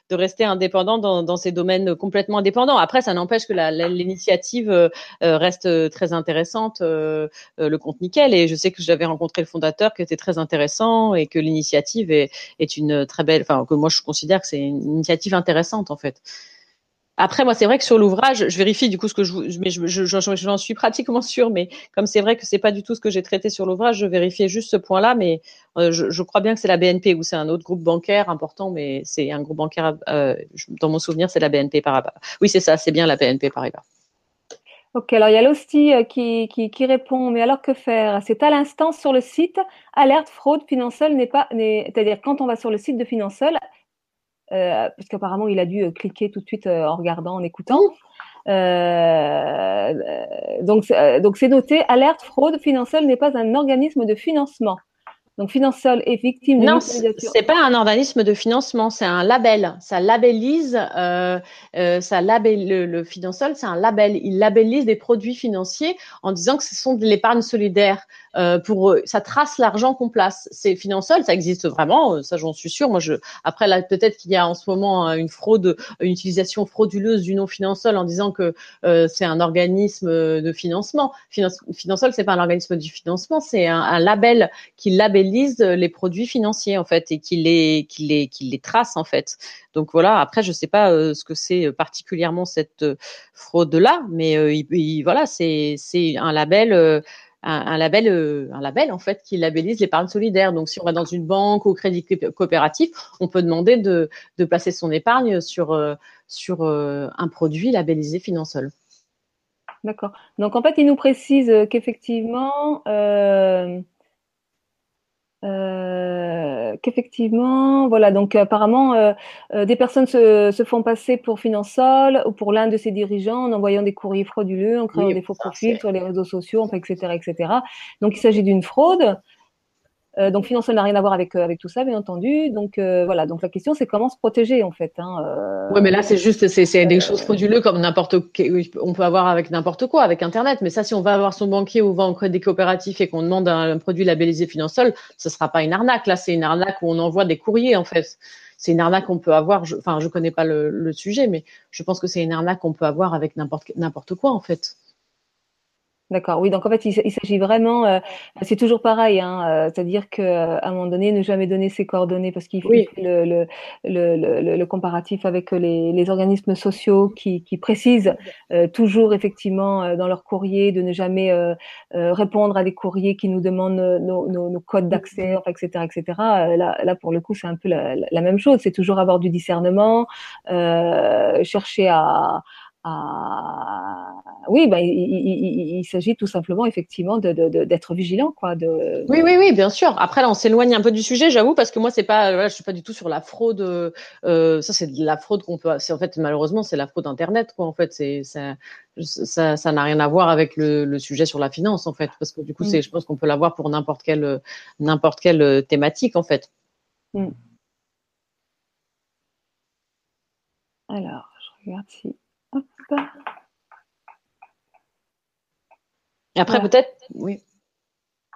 de rester indépendant dans, dans ces domaines complètement indépendants. Après, ça n'empêche que l'initiative reste très intéressante, le compte nickel. Et je sais que j'avais rencontré le fondateur qui était très intéressant et que l'initiative est, est une très belle. Enfin, que moi je considère que c'est une initiative intéressante en fait. Après, moi, c'est vrai que sur l'ouvrage, je vérifie du coup ce que je, mais j'en je, je, suis pratiquement sûre, mais comme c'est vrai que c'est pas du tout ce que j'ai traité sur l'ouvrage, je vérifiais juste ce point-là, mais euh, je, crois bien que c'est la BNP ou c'est un autre groupe bancaire important, mais c'est un groupe bancaire. Euh, dans mon souvenir, c'est la BNP Paribas. Oui, c'est ça, c'est bien la BNP Paribas. Ok, alors il y a Losti euh, qui, qui, répond, mais alors que faire? C'est à l'instant sur le site, alerte fraude Finansol n'est pas, c'est-à-dire quand on va sur le site de Finansol, parce qu'apparemment il a dû euh, cliquer tout de suite euh, en regardant, en écoutant. Euh, donc, donc c'est noté alerte fraude. Financial n'est pas un organisme de financement. Donc Financial est victime de Non, c'est pas un organisme de financement, c'est un label. Ça labellise, euh, euh, ça label, le, le Financial, c'est un label. Il labellise des produits financiers en disant que ce sont de l'épargne solidaire. Euh, pour ça trace l'argent qu'on place. C'est Financial, ça existe vraiment, ça j'en suis sûre. Moi, je après là peut-être qu'il y a en ce moment une fraude, une utilisation frauduleuse du nom Financial en disant que c'est un organisme de financement. Financial, c'est pas un organisme du financement, c'est un, un label qui labellise les produits financiers en fait et qui les qui les qui les trace en fait. Donc voilà. Après, je sais pas euh, ce que c'est euh, particulièrement cette euh, fraude là, mais voilà, c'est c'est un label. Un, label, un label en fait qui labellise l'épargne solidaire. Donc, si on va dans une banque ou crédit coopératif, on peut demander de, de placer son épargne sur sur un produit labellisé Finansol. D'accord. Donc, en fait, il nous précise qu'effectivement, euh, euh, qu'effectivement, voilà, donc apparemment, euh, euh, des personnes se, se, font passer pour Finansol ou pour l'un de ses dirigeants en envoyant des courriers frauduleux, en créant des faux profils sur les réseaux sociaux, etc., etc. Donc il s'agit d'une fraude. Euh, donc financier n'a rien à voir avec euh, avec tout ça, bien entendu. Donc euh, voilà. Donc la question c'est comment se protéger en fait. Hein, oui, mais là c'est juste c'est des choses frauduleuses comme n'importe on peut avoir avec n'importe quoi avec Internet. Mais ça, si on va avoir son banquier ou va en crédit coopératif et qu'on demande un, produit labellisé Finansol, ce sera pas une arnaque. Là, c'est une arnaque où on envoie des courriers en fait. C'est une arnaque qu'on peut avoir. Je, enfin, je connais pas le, le sujet, mais je pense que c'est une arnaque qu'on peut avoir avec n'importe n'importe quoi en fait. D'accord, oui, donc en fait, il, s'agit vraiment, euh, c'est toujours pareil, hein, euh, c'est-à-dire qu'à un moment donné, ne jamais donner ses coordonnées parce qu'il faut le, le, le, le, comparatif avec les, les organismes sociaux qui, qui précisent euh, toujours effectivement dans leur courrier de ne jamais répondre à des courriers qui nous demandent nos, nos, nos codes d'accès, etc., etc. Là, là, pour le coup, c'est un peu la, la même chose, c'est toujours avoir du discernement, chercher à oui, ben, il, s'agit tout simplement effectivement d'être vigilant, quoi. De... Oui, oui, oui, bien sûr. Après là, on s'éloigne un peu du sujet, j'avoue, parce que moi, c'est pas, voilà, je suis pas du tout sur la fraude. Euh, ça, c'est de la fraude qu'on peut. C'est en fait, malheureusement, c'est la fraude internet, quoi. En fait, c'est ça, ça, n'a rien à voir avec le, sujet sur la finance, en fait, parce que du coup, mm. c'est, je pense qu'on peut l'avoir pour n'importe quelle, n'importe quelle thématique, en fait. Mm. Alors, je regarde si et après, peut-être, oui.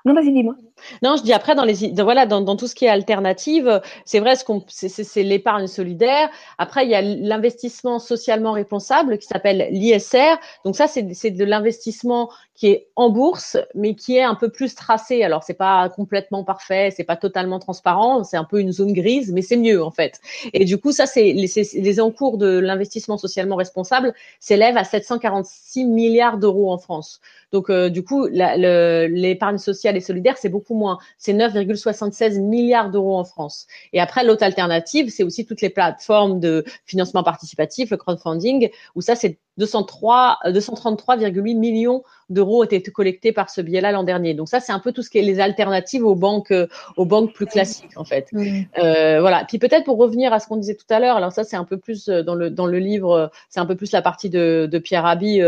Non, vas-y, dis-moi. Non, je dis après dans les voilà dans, tout ce qui est alternative, c'est vrai c'est l'épargne solidaire. Après il y a l'investissement socialement responsable qui s'appelle l'ISR. Donc ça c'est c'est de l'investissement qui est en bourse mais qui est un peu plus tracé. Alors c'est pas complètement parfait, c'est pas totalement transparent, c'est un peu une zone grise mais c'est mieux en fait. Et du coup ça c'est les, les encours de l'investissement socialement responsable s'élèvent à 746 milliards d'euros en France. Donc euh, du coup l'épargne sociale et solidaire c'est beaucoup moins. C'est 9,76 milliards d'euros en France. Et après, l'autre alternative, c'est aussi toutes les plateformes de financement participatif, le crowdfunding, où ça, c'est 203, 233,8 millions d'euros ont été collectés par ce biais-là l'an dernier. Donc ça, c'est un peu tout ce qui est les alternatives aux banques, euh, aux banques plus classiques en fait. Euh, voilà. Puis peut-être pour revenir à ce qu'on disait tout à l'heure, alors ça c'est un peu plus euh, dans le dans le livre, c'est un peu plus la partie de, de Pierre Rabhi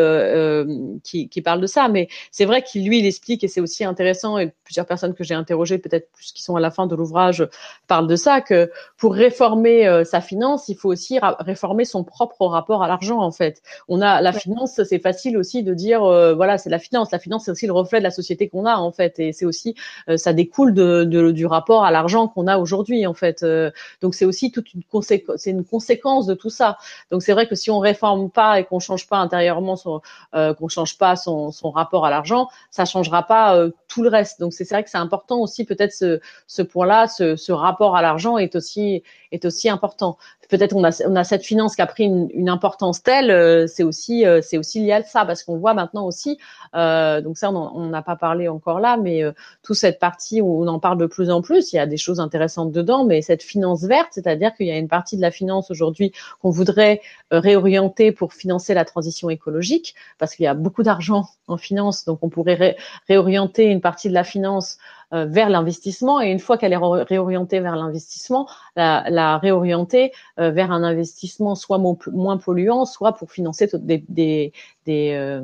qui, qui parle de ça, mais c'est vrai qu'il lui il explique et c'est aussi intéressant et plusieurs personnes que j'ai interrogées, peut-être plus qui sont à la fin de l'ouvrage, parlent de ça que pour réformer sa finance, il faut aussi réformer son propre rapport à l'argent en fait. On a la finance, c'est facile aussi de dire voilà c'est la finance. La finance, c'est aussi le reflet de la société qu'on a en fait, et c'est aussi euh, ça découle de, du rapport à l'argent qu'on a aujourd'hui en fait. Euh, donc c'est aussi toute une conséquence, c'est une conséquence de tout ça. Donc c'est vrai que si on réforme pas et qu'on change pas intérieurement son, euh, qu'on change pas son, son rapport à l'argent, ça changera pas tout le reste. Donc c'est vrai que c'est important aussi peut-être ce, ce point-là, ce, ce rapport à l'argent est aussi est aussi important. Peut-être on a, on a cette finance qui a pris une, une importance telle, c'est aussi c'est aussi lié à ça parce qu'on voit maintenant aussi euh, donc ça, on n'a pas parlé encore là, mais euh, toute cette partie où on en parle de plus en plus, il y a des choses intéressantes dedans, mais cette finance verte, c'est-à-dire qu'il y a une partie de la finance aujourd'hui qu'on voudrait euh, réorienter pour financer la transition écologique, parce qu'il y a beaucoup d'argent en finance, donc on pourrait réorienter une partie de la finance euh, vers l'investissement et une fois qu'elle est réorientée vers l'investissement, la, la, réorienter euh, vers un investissement soit moins polluant, soit pour financer des, des, des, euh,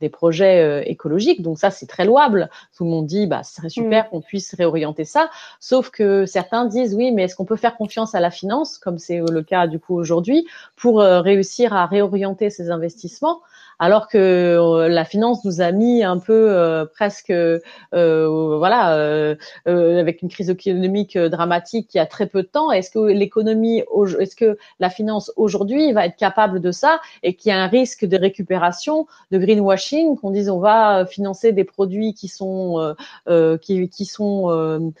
des projets écologiques. Donc ça, c'est très louable. Tout le monde dit, bah, ce serait super mm. qu'on puisse réorienter ça. Sauf que certains disent, oui, mais est-ce qu'on peut faire confiance à la finance, comme c'est le cas du coup aujourd'hui, pour réussir à réorienter ces investissements? Alors que euh, la finance nous a mis un peu euh, presque, euh, voilà, avec une crise économique dramatique il y a très peu de temps. Est-ce que l'économie, est-ce que la finance aujourd'hui va être capable de ça et qu'il y a un risque de récupération, de greenwashing, qu'on dise on va financer des produits qui sont qui, qui sont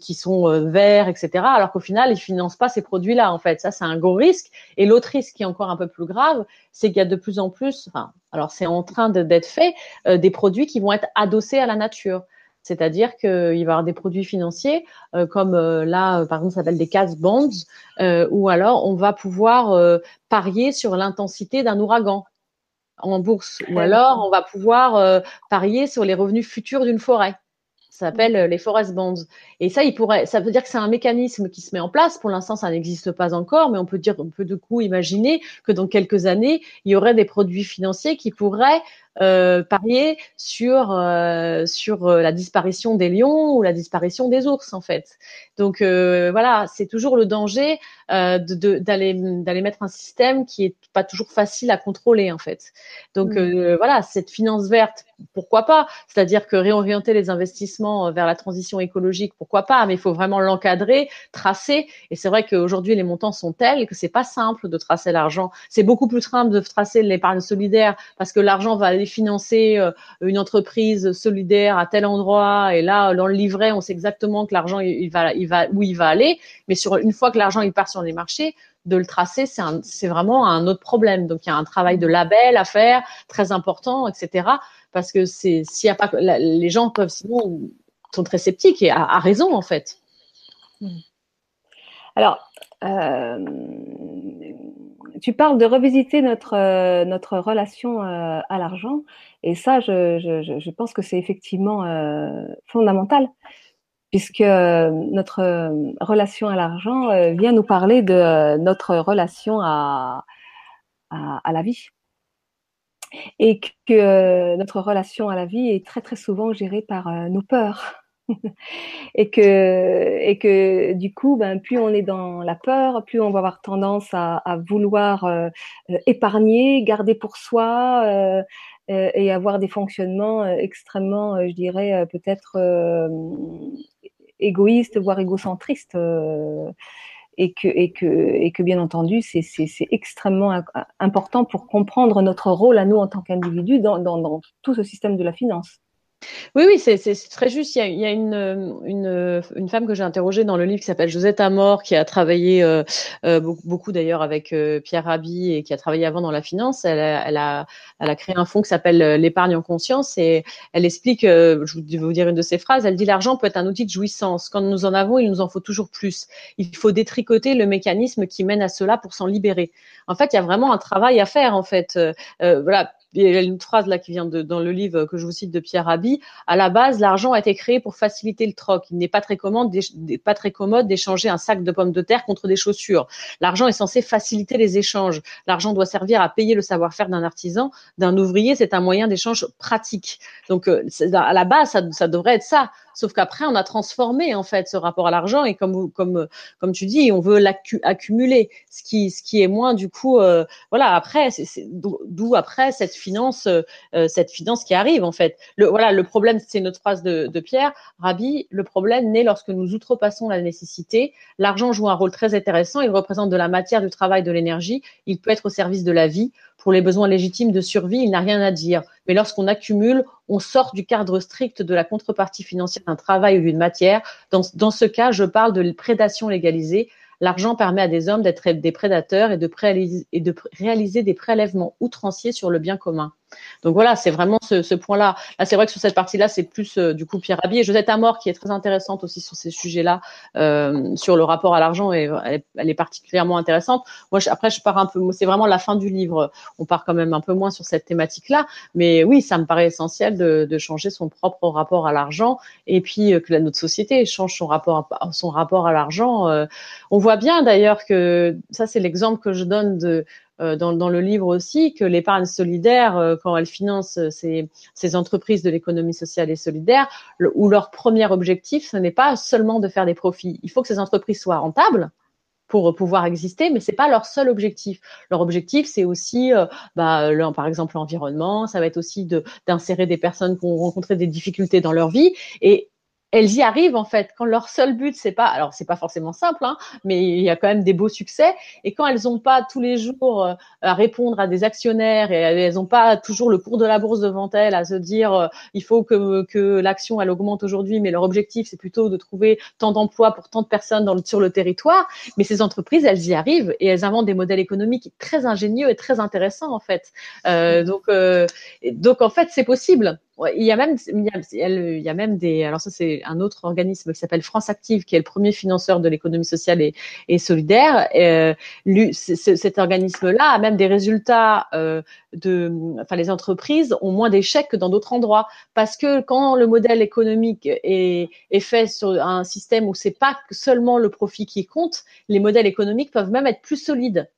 qui sont verts, etc. Alors qu'au final, ils financent pas ces produits-là. En fait, ça c'est un gros risque. Et l'autre risque qui est encore un peu plus grave, c'est qu'il y a de plus en plus, enfin, alors c'est en train d'être fait, euh, des produits qui vont être adossés à la nature. C'est-à-dire qu'il va y avoir des produits financiers euh, comme euh, là, par exemple, ça s'appelle des cash bonds, ou alors on va pouvoir parier sur l'intensité d'un ouragan en bourse, ou alors on va pouvoir parier sur les revenus futurs d'une forêt. Ça s'appelle les forest bonds. Et ça, il pourrait, ça veut dire que c'est un mécanisme qui se met en place. Pour l'instant, ça n'existe pas encore, mais on peut dire, on peut du coup imaginer que dans quelques années, il y aurait des produits financiers qui pourraient euh, parier sur euh, sur euh, la disparition des lions ou la disparition des ours en fait. Donc euh, voilà, c'est toujours le danger d'aller d'aller mettre un système qui est pas toujours facile à contrôler en fait. Donc mm. voilà, cette finance verte, pourquoi pas? C'est-à-dire que réorienter les investissements vers la transition écologique, pourquoi pas? Mais il faut vraiment l'encadrer, tracer. Et c'est vrai qu'aujourd'hui les montants sont tels que c'est pas simple de tracer l'argent. C'est beaucoup plus simple de tracer l'épargne solidaire parce que l'argent va financer euh, une entreprise solidaire à tel endroit et là dans le livret on sait exactement que l'argent il, va il va où il va aller. Mais sur une fois que l'argent il part sur les marchés de le tracer c'est vraiment un autre problème. Donc il y a un travail de label à faire très important etc parce que c'est s'il y a pas les gens peuvent sinon sont très sceptiques et à, raison en fait. Alors euh, tu parles de revisiter notre, euh, notre relation euh, à l'argent, et ça, je, je, pense que c'est effectivement euh, fondamental, puisque notre relation à l'argent vient nous parler de notre relation à, à, à, la vie. Et que notre relation à la vie est très très souvent gérée par nos peurs. et que et que du coup, ben plus on est dans la peur, plus on va avoir tendance à, vouloir euh, euh, épargner, garder pour soi euh, euh et avoir des fonctionnements extrêmement, je dirais peut-être égoïstes, voire égocentristes. et que, et, que, et que bien entendu, c'est extrêmement important pour comprendre notre rôle à nous en tant qu'individus dans tout ce système de la finance. Oui, oui, c'est très juste. Il y a, il y a une, une, une, femme que j'ai interrogée dans le livre qui s'appelle Josette Amor, qui a travaillé euh, euh beaucoup, beaucoup d'ailleurs avec euh, Pierre Rabhi et qui a travaillé avant dans la finance. Elle a, elle a, elle a créé un fonds qui s'appelle euh, l'épargne en conscience et elle explique, je vais vous dire une de ses phrases, elle dit l'argent peut être un outil de jouissance. Quand nous en avons, il nous en faut toujours plus. Il faut détricoter le mécanisme qui mène à cela pour s'en libérer. En fait, il y a vraiment un travail à faire. En fait, voilà il y a une phrase là qui vient de, dans le livre que je vous cite de Pierre Rabhi. À la base, l'argent a été créé pour faciliter le troc. Il n'est pas très commode, pas très commode d'échanger un sac de pommes de terre contre des chaussures. L'argent est censé faciliter les échanges. L'argent doit servir à payer le savoir-faire d'un artisan, d'un ouvrier. C'est un moyen d'échange pratique. Donc, euh, à la base, ça, ça devrait être ça. Sauf qu'après, on a transformé en fait ce rapport à l'argent et comme comme comme tu dis, on veut l'accumuler, ce qui ce qui est moins du coup, euh, voilà. Après, c'est d'où après cette finance, euh, cette finance qui arrive en fait. Le voilà, le problème, c'est notre phrase de, Pierre Rabbi. Le problème naît lorsque nous outrepassons la nécessité. L'argent joue un rôle très intéressant. Il représente de la matière, du travail, de l'énergie. Il peut être au service de la vie pour les besoins légitimes de survie, il n'a rien à dire. Mais lorsqu'on accumule, on sort du cadre strict de la contrepartie financière d'un travail ou d'une matière. Dans, dans ce cas, je parle de prédation légalisée. L'argent permet à des hommes d'être des prédateurs et de, réaliser des prélèvements outranciers sur le bien commun. Donc voilà, c'est vraiment ce, point-là. Là, c'est vrai que sur cette partie-là, c'est plus euh, du coup Pierre Rabhi et Josette Amor qui est très intéressante aussi sur ces sujets-là, euh, sur le rapport à l'argent et elle, est particulièrement intéressante. Moi, je, après, je pars un peu, c'est vraiment la fin du livre. On part quand même un peu moins sur cette thématique-là, mais oui, ça me paraît essentiel de, changer son propre rapport à l'argent et puis euh, que la, notre société change son rapport à, son rapport à l'argent. On voit bien d'ailleurs que ça, c'est l'exemple que je donne de dans, dans, le livre aussi que l'épargne solidaire, euh, quand elle finance euh, ces, entreprises de l'économie sociale et solidaire, où leur premier objectif, ce n'est pas seulement de faire des profits. Il faut que ces entreprises soient rentables pour pouvoir exister, mais c'est pas leur seul objectif. Leur objectif, c'est aussi, bah, par exemple, l'environnement. Ça va être aussi d'insérer des personnes qui ont rencontré des difficultés dans leur vie. Elles y arrivent en fait quand leur seul but c'est pas alors c'est pas forcément simple hein, mais il y a quand même des beaux succès et quand elles n'ont pas tous les jours euh, à répondre à des actionnaires et elles n'ont pas toujours le cours de la bourse devant elles à se dire euh, il faut que que l'action elle augmente aujourd'hui mais leur objectif c'est plutôt de trouver tant d'emplois pour tant de personnes dans le, sur le territoire mais ces entreprises elles y arrivent et elles inventent des modèles économiques très ingénieux et très intéressants en fait. Euh, donc donc en fait c'est possible il y a même, il y a, même des. Alors ça, c'est un autre organisme qui s'appelle France Active, qui est le premier financeur de l'économie sociale et, solidaire. Euh, cet organisme-là a même des résultats euh, de. Enfin, les entreprises ont moins d'échecs que dans d'autres endroits, parce que quand le modèle économique est, est fait sur un système où c'est pas seulement le profit qui compte, les modèles économiques peuvent même être plus solides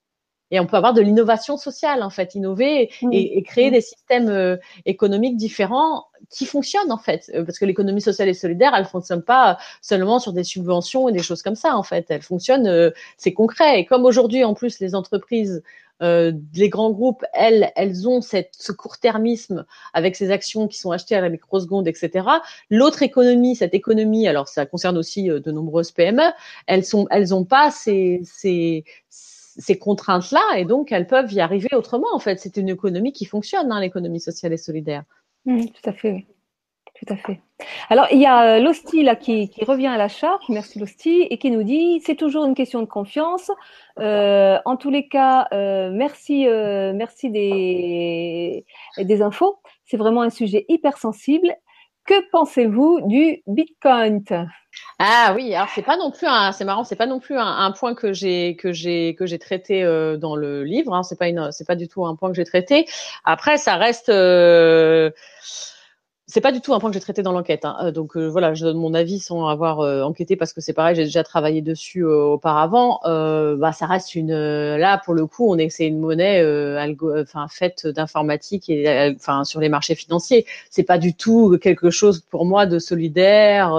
et on peut avoir de l'innovation sociale en fait, innover et, créer des systèmes euh, économiques différents qui fonctionnent en fait, euh, parce que l'économie sociale et solidaire, elle fonctionne pas seulement sur des subventions et des choses comme ça en fait, elle fonctionne, euh, c'est concret. Et comme aujourd'hui en plus les entreprises les grands groupes, elles, elles ont cette, ce court-termisme avec ces actions qui sont achetées à la microseconde, etc. L'autre économie, cette économie, alors ça concerne aussi de nombreuses PME, elles sont, elles ont pas ces, ces, ces contraintes-là et donc elles peuvent y arriver autrement. En fait, c'est une économie qui fonctionne, hein, l'économie sociale et solidaire. Mmh, tout à fait. Tout à fait. Alors, il y a euh, Losti là, qui, revient à la charge, merci Losti, et qui nous dit c'est toujours une question de confiance. Euh, en tous les cas, euh, merci, merci des, des infos. C'est vraiment un sujet hyper sensible. Que pensez-vous du Bitcoin? Ah oui, alors c'est pas non plus un, c'est marrant, c'est pas non plus un, point que j'ai que j'ai que j'ai traité euh, dans le livre. Hein, c'est pas une, c'est pas du tout un point que j'ai traité. Après, ça reste. Euh, c'est pas du tout un point que j'ai traité dans l'enquête. Hein. Euh, donc euh, voilà, je donne mon avis sans avoir euh, enquêté parce que c'est pareil, j'ai déjà travaillé dessus auparavant. bah ça reste une là pour le coup, on est c'est une monnaie enfin faite d'informatique et enfin sur les marchés financiers. C'est pas du tout quelque chose pour moi de solidaire.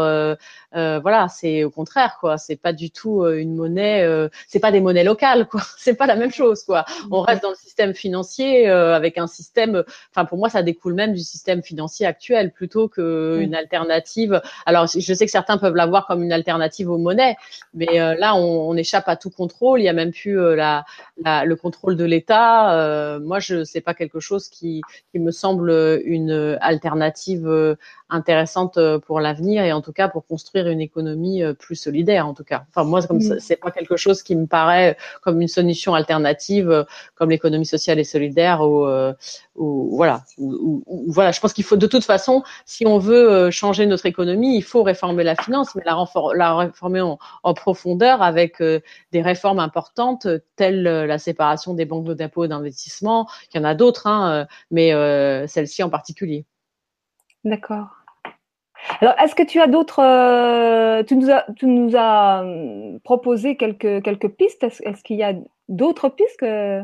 Voilà, c'est au contraire quoi. C'est pas du tout une monnaie. c'est pas des monnaies locales quoi. C'est pas la même chose quoi. On reste dans le système financier avec un système. Enfin pour moi, ça découle même du système financier actuel plutôt qu'une mm. alternative. Alors, je sais que certains peuvent l'avoir comme une alternative aux monnaies, mais euh, là, on, échappe à tout contrôle. Il y a même plus euh, la, le contrôle de l'État. Euh, moi, je sais pas quelque chose qui, qui me semble une alternative intéressante euh, pour l'avenir et en tout cas pour construire une économie euh, plus solidaire en tout cas. Enfin moi comme mm. c'est pas quelque chose qui me paraît comme une solution alternative euh, comme l'économie sociale et solidaire ou, ou voilà ou, voilà je pense qu'il faut de toute façon si on veut changer notre économie il faut réformer la finance mais la, la réformer en, en, profondeur avec des réformes importantes telles la séparation des banques d'impôts et d'investissement. Il y en a d'autres hein, mais celle-ci en particulier. D'accord. Alors, est-ce que tu as d'autres euh, Tu nous as, tu nous as hum, proposé quelques quelques pistes? Est-ce, est-ce qu'il y a d'autres pistes que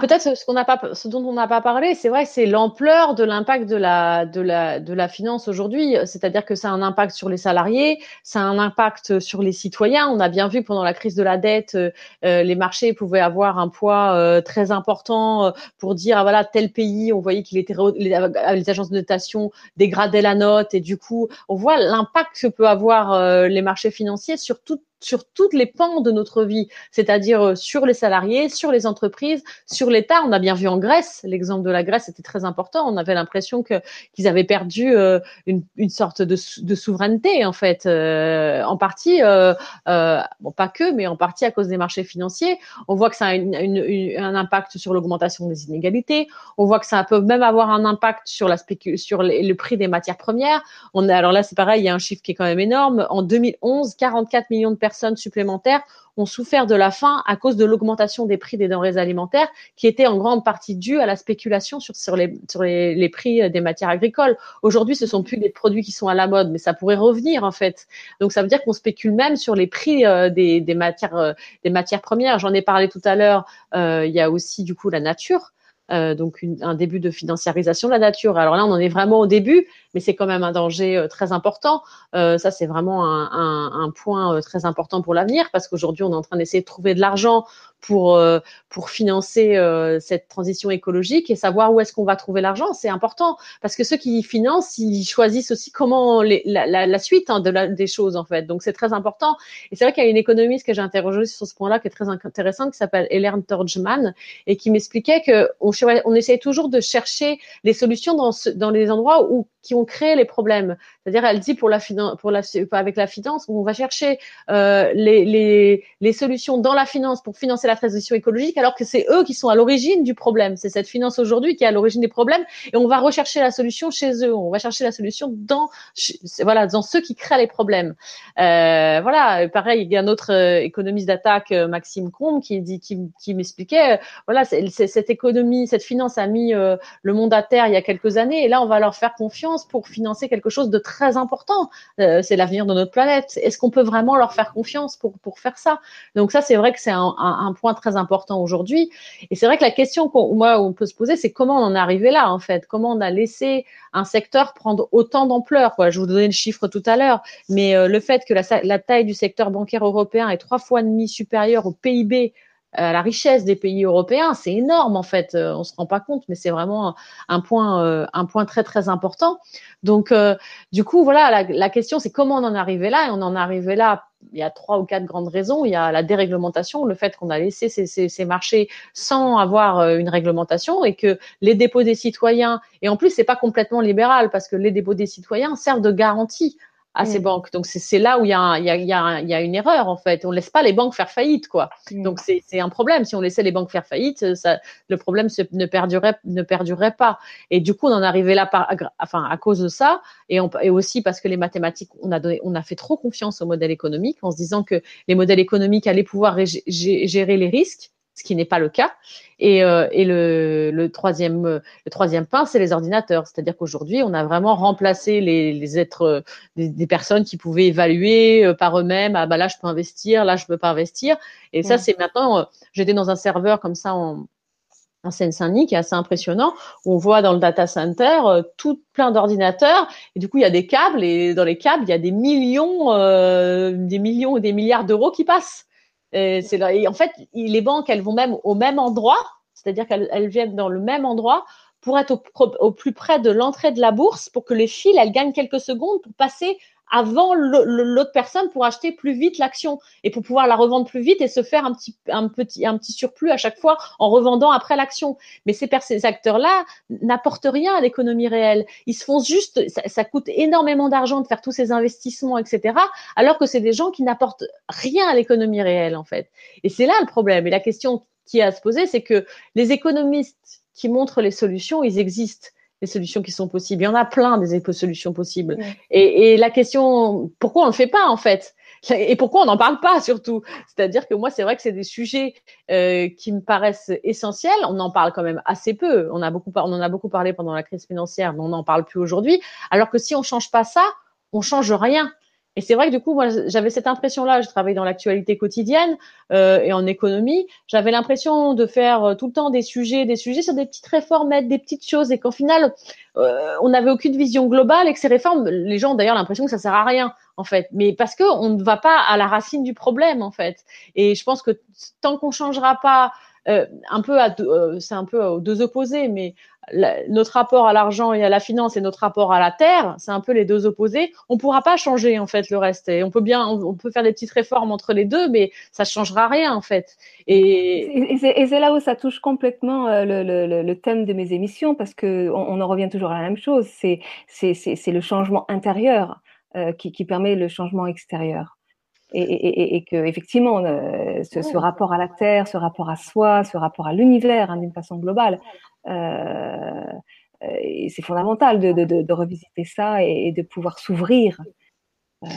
peut-être ce, qu'on n'a pas, ce dont on n'a pas parlé, c'est vrai, c'est l'ampleur de l'impact de la, de la, de la finance aujourd'hui. C'est-à-dire que ça a un impact sur les salariés, ça a un impact sur les citoyens. On a bien vu pendant la crise de la dette, euh, euh, les marchés pouvaient avoir un poids euh, très important pour dire, ah, voilà, tel pays, on voyait qu'il était, les, agences de notation dégradaient la note et du coup, on voit l'impact que peut avoir les marchés financiers sur toute sur toutes les pans de notre vie, c'est-à-dire euh, sur les salariés, sur les entreprises, sur l'État. On a bien vu en Grèce, l'exemple de la Grèce était très important. On avait l'impression qu'ils avaient perdu euh, une, sorte de, souveraineté en fait, euh, en partie, bon pas que, mais en partie à cause des marchés financiers. On voit que ça a un impact sur l'augmentation des inégalités. On voit que ça peut même avoir un impact sur le prix des matières premières. Alors là c'est pareil, il y a un chiffre qui est quand même énorme. En 2011, 44 millions de personnes personnes supplémentaires ont souffert de la faim à cause de l'augmentation des prix des denrées alimentaires, qui était en grande partie due à la spéculation sur, les, sur les, prix des matières agricoles. Aujourd'hui, ce sont plus des produits qui sont à la mode, mais ça pourrait revenir en fait. Donc ça veut dire qu'on spécule même sur les prix euh, des, des, matières, euh, des matières premières. J'en ai parlé tout à l'heure. Euh, il y a aussi du coup la nature. Euh, donc un début de financiarisation de la nature. Alors là, on en est vraiment au début, mais c'est quand même un danger euh, très important. Euh, ça, c'est vraiment un, point très important pour l'avenir parce qu'aujourd'hui, on est en train d'essayer de trouver de l'argent pour pour financer cette transition écologique et savoir où est-ce qu'on va trouver l'argent, c'est important parce que ceux qui financent, ils choisissent aussi comment la, suite hein, des choses en fait. Donc c'est très important. Et c'est vrai qu'il y a une économiste que j'ai interrogée sur ce point-là qui est très intéressante qui s'appelle Hélène Torgman et qui m'expliquait que on, on essaye toujours de chercher les solutions dans les endroits où qui ont créé les problèmes. C'est-à-dire, elle dit pour avec la finance, on va chercher euh, les, solutions dans la finance pour financer la transition écologique, alors que c'est eux qui sont à l'origine du problème. C'est cette finance aujourd'hui qui est à l'origine des problèmes, et on va rechercher la solution chez eux. On va chercher la solution dans, voilà, dans ceux qui créent les problèmes. Euh, voilà. Pareil, il y a un autre euh, économiste d'attaque, Maxime Combe, qui, qui m'expliquait, voilà, c'est, cette économie, cette finance a mis le monde à terre il y a quelques années, et là, on va leur faire confiance pour financer quelque chose de très important. Euh, c'est l'avenir de notre planète. Est-ce qu'on peut vraiment leur faire confiance pour, faire ça? Donc ça, c'est vrai que c'est un, point très important aujourd'hui. Et c'est vrai que la question qu'on peut se poser, c'est comment on en est arrivé là en fait? Comment on a laissé un secteur prendre autant d'ampleur? Je vous donnais le chiffre tout à l'heure, mais euh, le fait que la, la taille du secteur bancaire européen est trois fois et demi supérieure au PIB euh, la richesse des pays européens, c'est énorme en fait. Euh, on se rend pas compte, mais c'est vraiment un point, euh, un point très très important. Donc, du coup, voilà, la, question c'est comment on en est arrivé là, et on en est arrivé là il y a trois ou quatre grandes raisons. Il y a la déréglementation, le fait qu'on a laissé ces, ces, marchés sans avoir une réglementation et que les dépôts des citoyens, et en plus c'est pas complètement libéral parce que les dépôts des citoyens servent de garantie à ces mm. banques. Donc c'est là où il y, a il, y a, il, y a il y a une erreur en fait. On laisse pas les banques faire faillite quoi. Mm. Donc c'est un problème. Si on laissait les banques faire faillite, ça, le problème ne perdurerait ne perdurerait pas. Et du coup on en arrivait là par, enfin à cause de ça et, on, et aussi parce que les mathématiques on a donné, on a fait trop confiance au modèle économique en se disant que les modèles économiques allaient pouvoir gérer les risques ce qui n'est pas le cas. Et, euh, et le, le, troisième, le troisième pain, c'est les ordinateurs. C'est-à-dire qu'aujourd'hui, on a vraiment remplacé les, les êtres, des, des, personnes qui pouvaient évaluer euh, par eux-mêmes. Ah bah là, je peux investir, là, je peux pas investir. Et ça, c'est maintenant. Euh, j'étais dans un serveur comme ça en, en Seine-Saint-Denis qui est assez impressionnant. Où on voit dans le data center tout plein d'ordinateurs et du coup il y a des câbles et dans les câbles il y a des millions, euh, des millions et des milliards d'euros qui passent. Et, c'est et en fait, les banques, elles vont même au même endroit, c'est-à-dire qu'elles viennent dans le même endroit pour être au, au plus près de l'entrée de la bourse, pour que les fils, elles gagnent quelques secondes pour passer avant l'autre personne pour acheter plus vite l'action et pour pouvoir la revendre plus vite et se faire un petit, un petit, un petit surplus à chaque fois en revendant après l'action. Mais ces, ces acteurs-là n'apportent rien à l'économie réelle. Ils se font juste, ça, ça coûte énormément d'argent de faire tous ces investissements, etc. Alors que c'est des gens qui n'apportent rien à l'économie réelle, en fait. Et c'est là le problème. Et la question qui est à se poser, c'est que les économistes qui montrent les solutions, ils existent des solutions qui sont possibles. Il y en a plein des solutions possibles. Et, et, la question, pourquoi on le fait pas en fait? Et pourquoi on n'en parle pas surtout? C'est-à-dire que moi, c'est vrai que c'est des sujets euh, qui me paraissent essentiels. On en parle quand même assez peu. On a beaucoup, on en a beaucoup parlé pendant la crise financière, mais on n'en parle plus aujourd'hui. Alors que si on change pas ça, on change rien. Et c'est vrai que du coup, moi, j'avais cette impression-là. Je travaille dans l'actualité quotidienne euh, et en économie. J'avais l'impression de faire euh, tout le temps des sujets, des sujets sur des petites réformes, des petites choses, et qu'au final, euh, on n'avait aucune vision globale et que ces réformes, les gens ont d'ailleurs l'impression que ça sert à rien, en fait. Mais parce que on ne va pas à la racine du problème, en fait. Et je pense que tant qu'on changera pas euh, un peu euh, c'est un peu aux deux opposés, mais notre rapport à l'argent et à la finance et notre rapport à la terre, c'est un peu les deux opposés. On pourra pas changer en fait le reste. Et on peut bien, on, peut faire des petites réformes entre les deux, mais ça changera rien en fait. Et, et c'est là où ça touche complètement euh, le, le, le, thème de mes émissions parce que on, on en revient toujours à la même chose. C'est c'est le changement intérieur euh, qui, qui permet le changement extérieur et, et, et, que effectivement euh, ce, ce, rapport à la terre, ce rapport à soi, ce rapport à l'univers hein, d'une façon globale, euh, c'est fondamental de, revisiter ça et, de pouvoir s'ouvrir. Euh...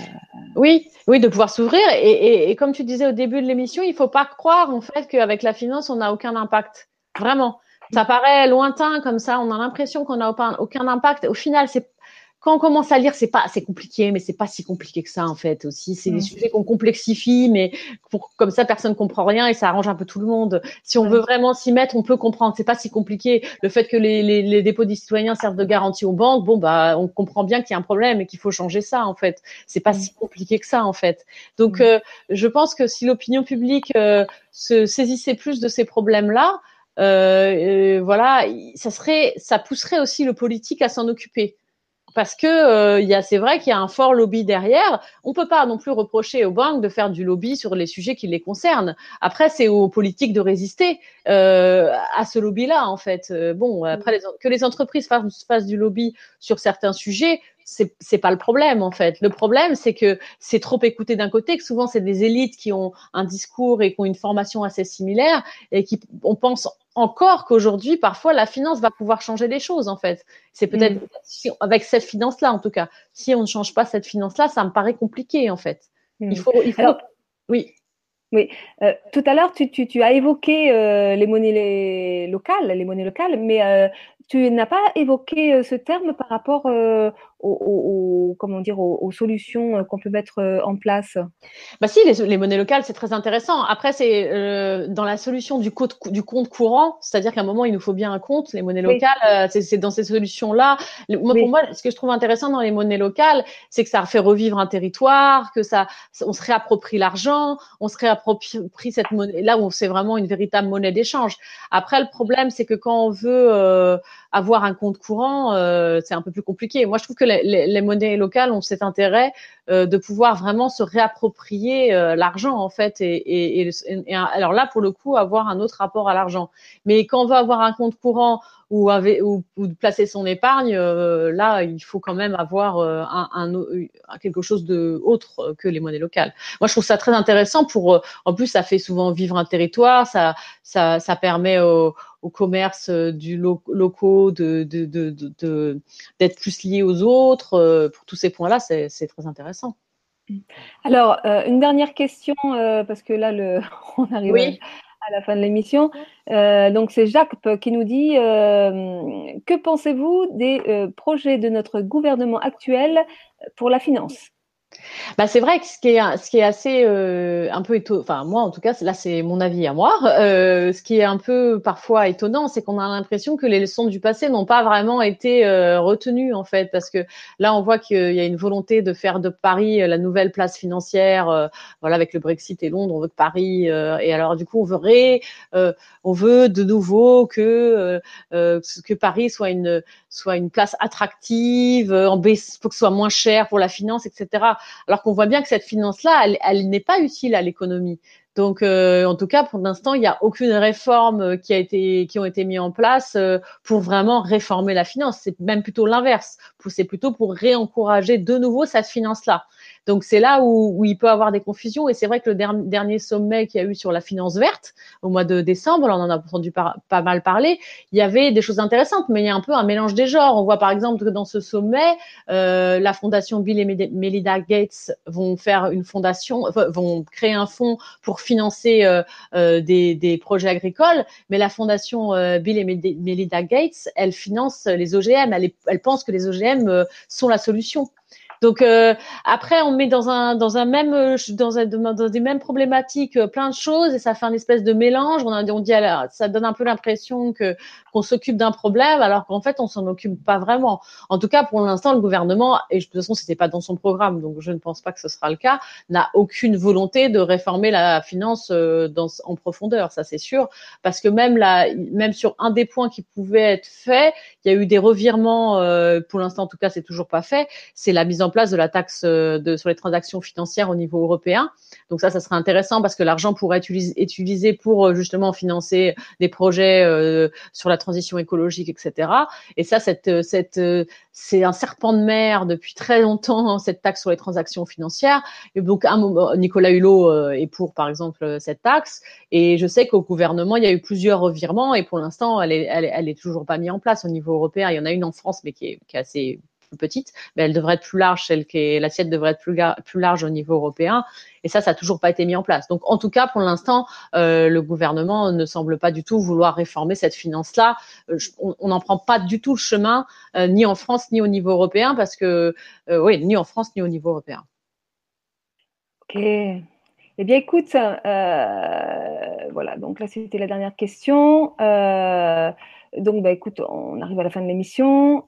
Oui, oui, de pouvoir s'ouvrir. Et, et, comme tu disais au début de l'émission, il faut pas croire en fait qu'avec la finance on n'a aucun impact. Vraiment, ça paraît lointain comme ça. On a l'impression qu'on n'a aucun impact. Au final, c'est quand on commence à lire, c'est pas, c'est compliqué, mais c'est pas si compliqué que ça en fait aussi. C'est des mm. sujets qu'on complexifie, mais pour, comme ça personne comprend rien et ça arrange un peu tout le monde. Si on veut vraiment s'y mettre, on peut comprendre. C'est pas si compliqué. Le fait que les, les, les, dépôts des citoyens servent de garantie aux banques, bon bah on comprend bien qu'il y a un problème et qu'il faut changer ça en fait. C'est pas mm. si compliqué que ça en fait. Donc mm. euh, je pense que si l'opinion publique euh, se saisissait plus de ces problèmes là. Euh, euh, voilà, ça serait, ça pousserait aussi le politique à s'en occuper parce que euh, y a, c'est vrai qu'il y a un fort lobby derrière. On peut pas non plus reprocher aux banques de faire du lobby sur les sujets qui les concernent. Après, c'est aux politiques de résister euh, à ce lobby-là, en fait. Euh, bon, après que les entreprises fassent, fassent du lobby sur certains sujets, c'est pas le problème en fait. Le problème c'est que c'est trop écouté d'un côté, que souvent c'est des élites qui ont un discours et qui ont une formation assez similaire et qui on pense encore qu'aujourd'hui parfois la finance va pouvoir changer les choses en fait. C'est peut-être mm. avec cette finance là en tout cas. Si on ne change pas cette finance là, ça me paraît compliqué en fait. Mm. Il faut il faut oui. Oui, euh, tout à l'heure, tu, tu, tu, as évoqué euh, les monnaies les locales, les monnaies locales, mais euh, tu n'as pas évoqué euh, ce terme par rapport euh, aux, comment dire, aux, solutions euh, qu'on peut mettre en place? Bah si, les, monnaies locales, c'est très intéressant. Après, c'est euh, dans la solution du, compte, du compte courant, c'est-à-dire qu'à un moment, il nous faut bien un compte. Les monnaies locales, c'est dans ces solutions-là. Moi, Pour moi, ce que je trouve intéressant dans les monnaies locales, c'est que ça fait revivre un territoire, que ça, on se réapproprie l'argent, on se réapproprie cette monnaie. Là où c'est vraiment une véritable monnaie d'échange. Après, le problème, c'est que quand on veut avoir un compte courant, c'est un peu plus compliqué. Moi, je trouve que les, monnaies locales ont cet intérêt de pouvoir vraiment se réapproprier l'argent en fait, et, alors là, pour le coup, avoir un autre rapport à l'argent. Mais quand on veut avoir un compte courant ou, ou, ou placer son épargne, euh, là, il faut quand même avoir euh, un, un, quelque chose de autre que les monnaies locales. Moi, je trouve ça très intéressant pour. Euh, en plus, ça fait souvent vivre un territoire, ça, ça, ça permet au, au commerce du locaux de, de, de, d'être plus lié aux autres. Pour tous ces points-là, c'est, très intéressant. Alors, une dernière question, parce que là, le, on arrive oui à la fin de l'émission. Euh, donc c'est Jacques qui nous dit euh, que pensez-vous des euh, projets de notre gouvernement actuel pour la finance? Bah, c'est vrai que ce qui est, ce qui est assez euh, un peu étonnant, enfin moi en tout cas, là c'est mon avis à moi. Euh, ce qui est un peu parfois étonnant, c'est qu'on a l'impression que les leçons du passé n'ont pas vraiment été euh, retenues en fait, parce que là on voit qu'il y a une volonté de faire de Paris euh, la nouvelle place financière. Euh, voilà, avec le Brexit et Londres, on veut que Paris et alors du coup on veut ré, on veut de nouveau que que Paris soit une soit une place attractive, en que ce soit moins cher pour la finance, etc alors qu'on voit bien que cette finance-là, elle, n'est pas utile à l'économie. Donc, euh, en tout cas, pour l'instant, il n'y a aucune réforme euh, qui a été, qui ont été mis en place euh, pour vraiment réformer la finance. C'est même plutôt l'inverse. C'est plutôt pour réencourager de nouveau cette finance-là. Donc c'est là où, il peut avoir des confusions. Et c'est vrai que le dernier sommet qu'il y a eu sur la finance verte au mois de décembre, là on en a entendu pas mal parler, il y avait des choses intéressantes, mais il y a un peu un mélange des genres. On voit par exemple que dans ce sommet, euh, la fondation Bill et Melinda Gates vont faire une fondation, vont créer un fonds pour financer euh, euh, des, projets agricoles, mais la fondation Bill et Melinda Gates, elle finance les OGM. Elle pense que les OGM euh, sont la solution. Donc euh, après, on met dans un dans un même euh, dans, un, dans des mêmes problématiques euh, plein de choses et ça fait un espèce de mélange. On, a, on dit ça donne un peu l'impression que qu'on s'occupe d'un problème alors qu'en fait on s'en occupe pas vraiment. En tout cas, pour l'instant, le gouvernement et de toute façon c'était pas dans son programme, donc je ne pense pas que ce sera le cas, n'a aucune volonté de réformer la finance dans, en profondeur, ça c'est sûr, parce que même là, même sur un des points qui pouvaient être faits, il y a eu des revirements. pour l'instant, en tout cas, c'est toujours pas fait. C'est la mise en place de la taxe euh, sur les transactions financières au niveau européen. Donc ça, ça serait intéressant parce que l'argent pourrait être utilisé pour euh, justement financer des projets euh, sur la transition écologique, etc. Et ça, cette, cette, c'est un serpent de mer depuis très longtemps cette taxe sur les transactions financières. Et donc, un, Nicolas Hulot est pour, par exemple, cette taxe. Et je sais qu'au gouvernement, il y a eu plusieurs revirements et pour l'instant, elle est, toujours pas mise en place au niveau européen. Il y en a une en France, mais qui est assez petite, mais elle devrait être plus large, celle qui est l'assiette devrait être plus, plus large au niveau européen. Et ça, ça n'a toujours pas été mis en place. Donc, en tout cas, pour l'instant, euh, le gouvernement ne semble pas du tout vouloir réformer cette finance-là. Euh, on n'en prend pas du tout le chemin, euh, ni en France, ni au niveau européen, parce que, oui, ni en France, ni au niveau européen. Ok. Eh bien, écoute, voilà, donc là, c'était la dernière question. Donc, bah, écoute, on arrive à la fin de l'émission.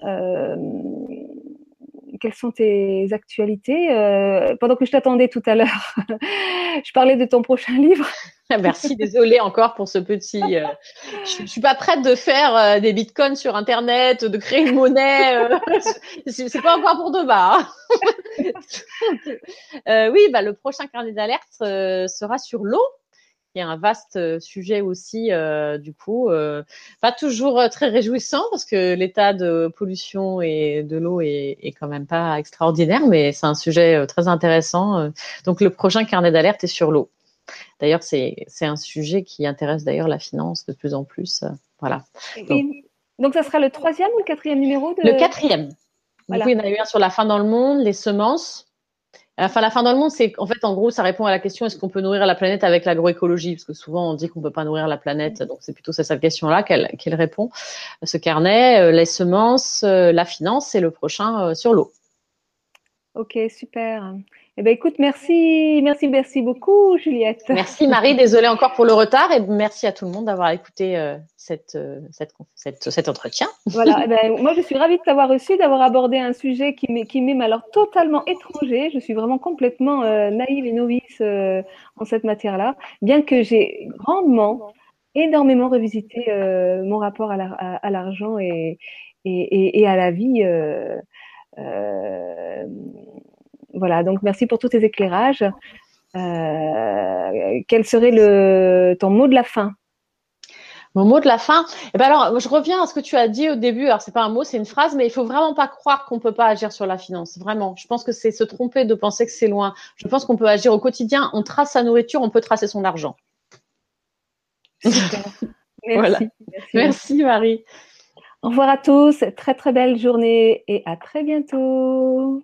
Euh, quelles sont tes actualités euh, Pendant que je t'attendais tout à l'heure, je parlais de ton prochain livre. Merci, désolée encore pour ce petit. Euh, je, ne suis pas prête de faire des bitcoins sur Internet, de créer une monnaie. c'est pas encore pour demain. Hein. oui, bah, le prochain carnet d'alerte sera sur l'eau un vaste euh, sujet aussi, euh, du coup, euh, pas toujours très réjouissant parce que l'état de pollution et de l'eau est, est, quand même pas extraordinaire, mais c'est un sujet très intéressant. Donc le prochain carnet d'alerte est sur l'eau. D'ailleurs, c'est un sujet qui intéresse d'ailleurs la finance de plus en plus. voilà. Donc, ça sera le troisième ou le quatrième numéro de... Le quatrième. il y en a eu un sur la fin dans le monde, les semences. Enfin, la fin dans le monde, c'est en fait, en gros, ça répond à la question est-ce qu'on peut nourrir la planète avec l'agroécologie? Parce que souvent, on dit qu'on peut pas nourrir la planète, donc c'est plutôt cette question-là qu'elle répond. Ce carnet, euh, les semences, euh, la finance, c'est le prochain euh, sur l'eau. Ok, super. Eh ben, écoute, merci, merci, merci beaucoup, Juliette. Merci, Marie. Désolée encore pour le retard et merci à tout le monde d'avoir écouté euh, cette, euh, cette, cette, cet entretien. Voilà. Eh ben, moi, je suis ravie de t'avoir reçu, d'avoir abordé un sujet qui m'est alors totalement étranger. Je suis vraiment complètement euh, naïve et novice en cette matière-là, bien que j'ai grandement énormément revisité mon rapport à l'argent et, et, et, à la vie. Voilà, donc merci pour tous tes éclairages. quel serait le, ton mot de la fin? Mon mot de la fin? Eh ben alors, je reviens à ce que tu as dit au début. Alors, c'est pas un mot, c'est une phrase, mais il faut vraiment pas croire qu'on peut pas agir sur la finance. Vraiment. Je pense que c'est se tromper de penser que c'est loin. Je pense qu'on peut agir au quotidien. On trace sa nourriture, on peut tracer son argent. Merci. Merci Marie. Au revoir à tous. Très, très belle journée et à très bientôt.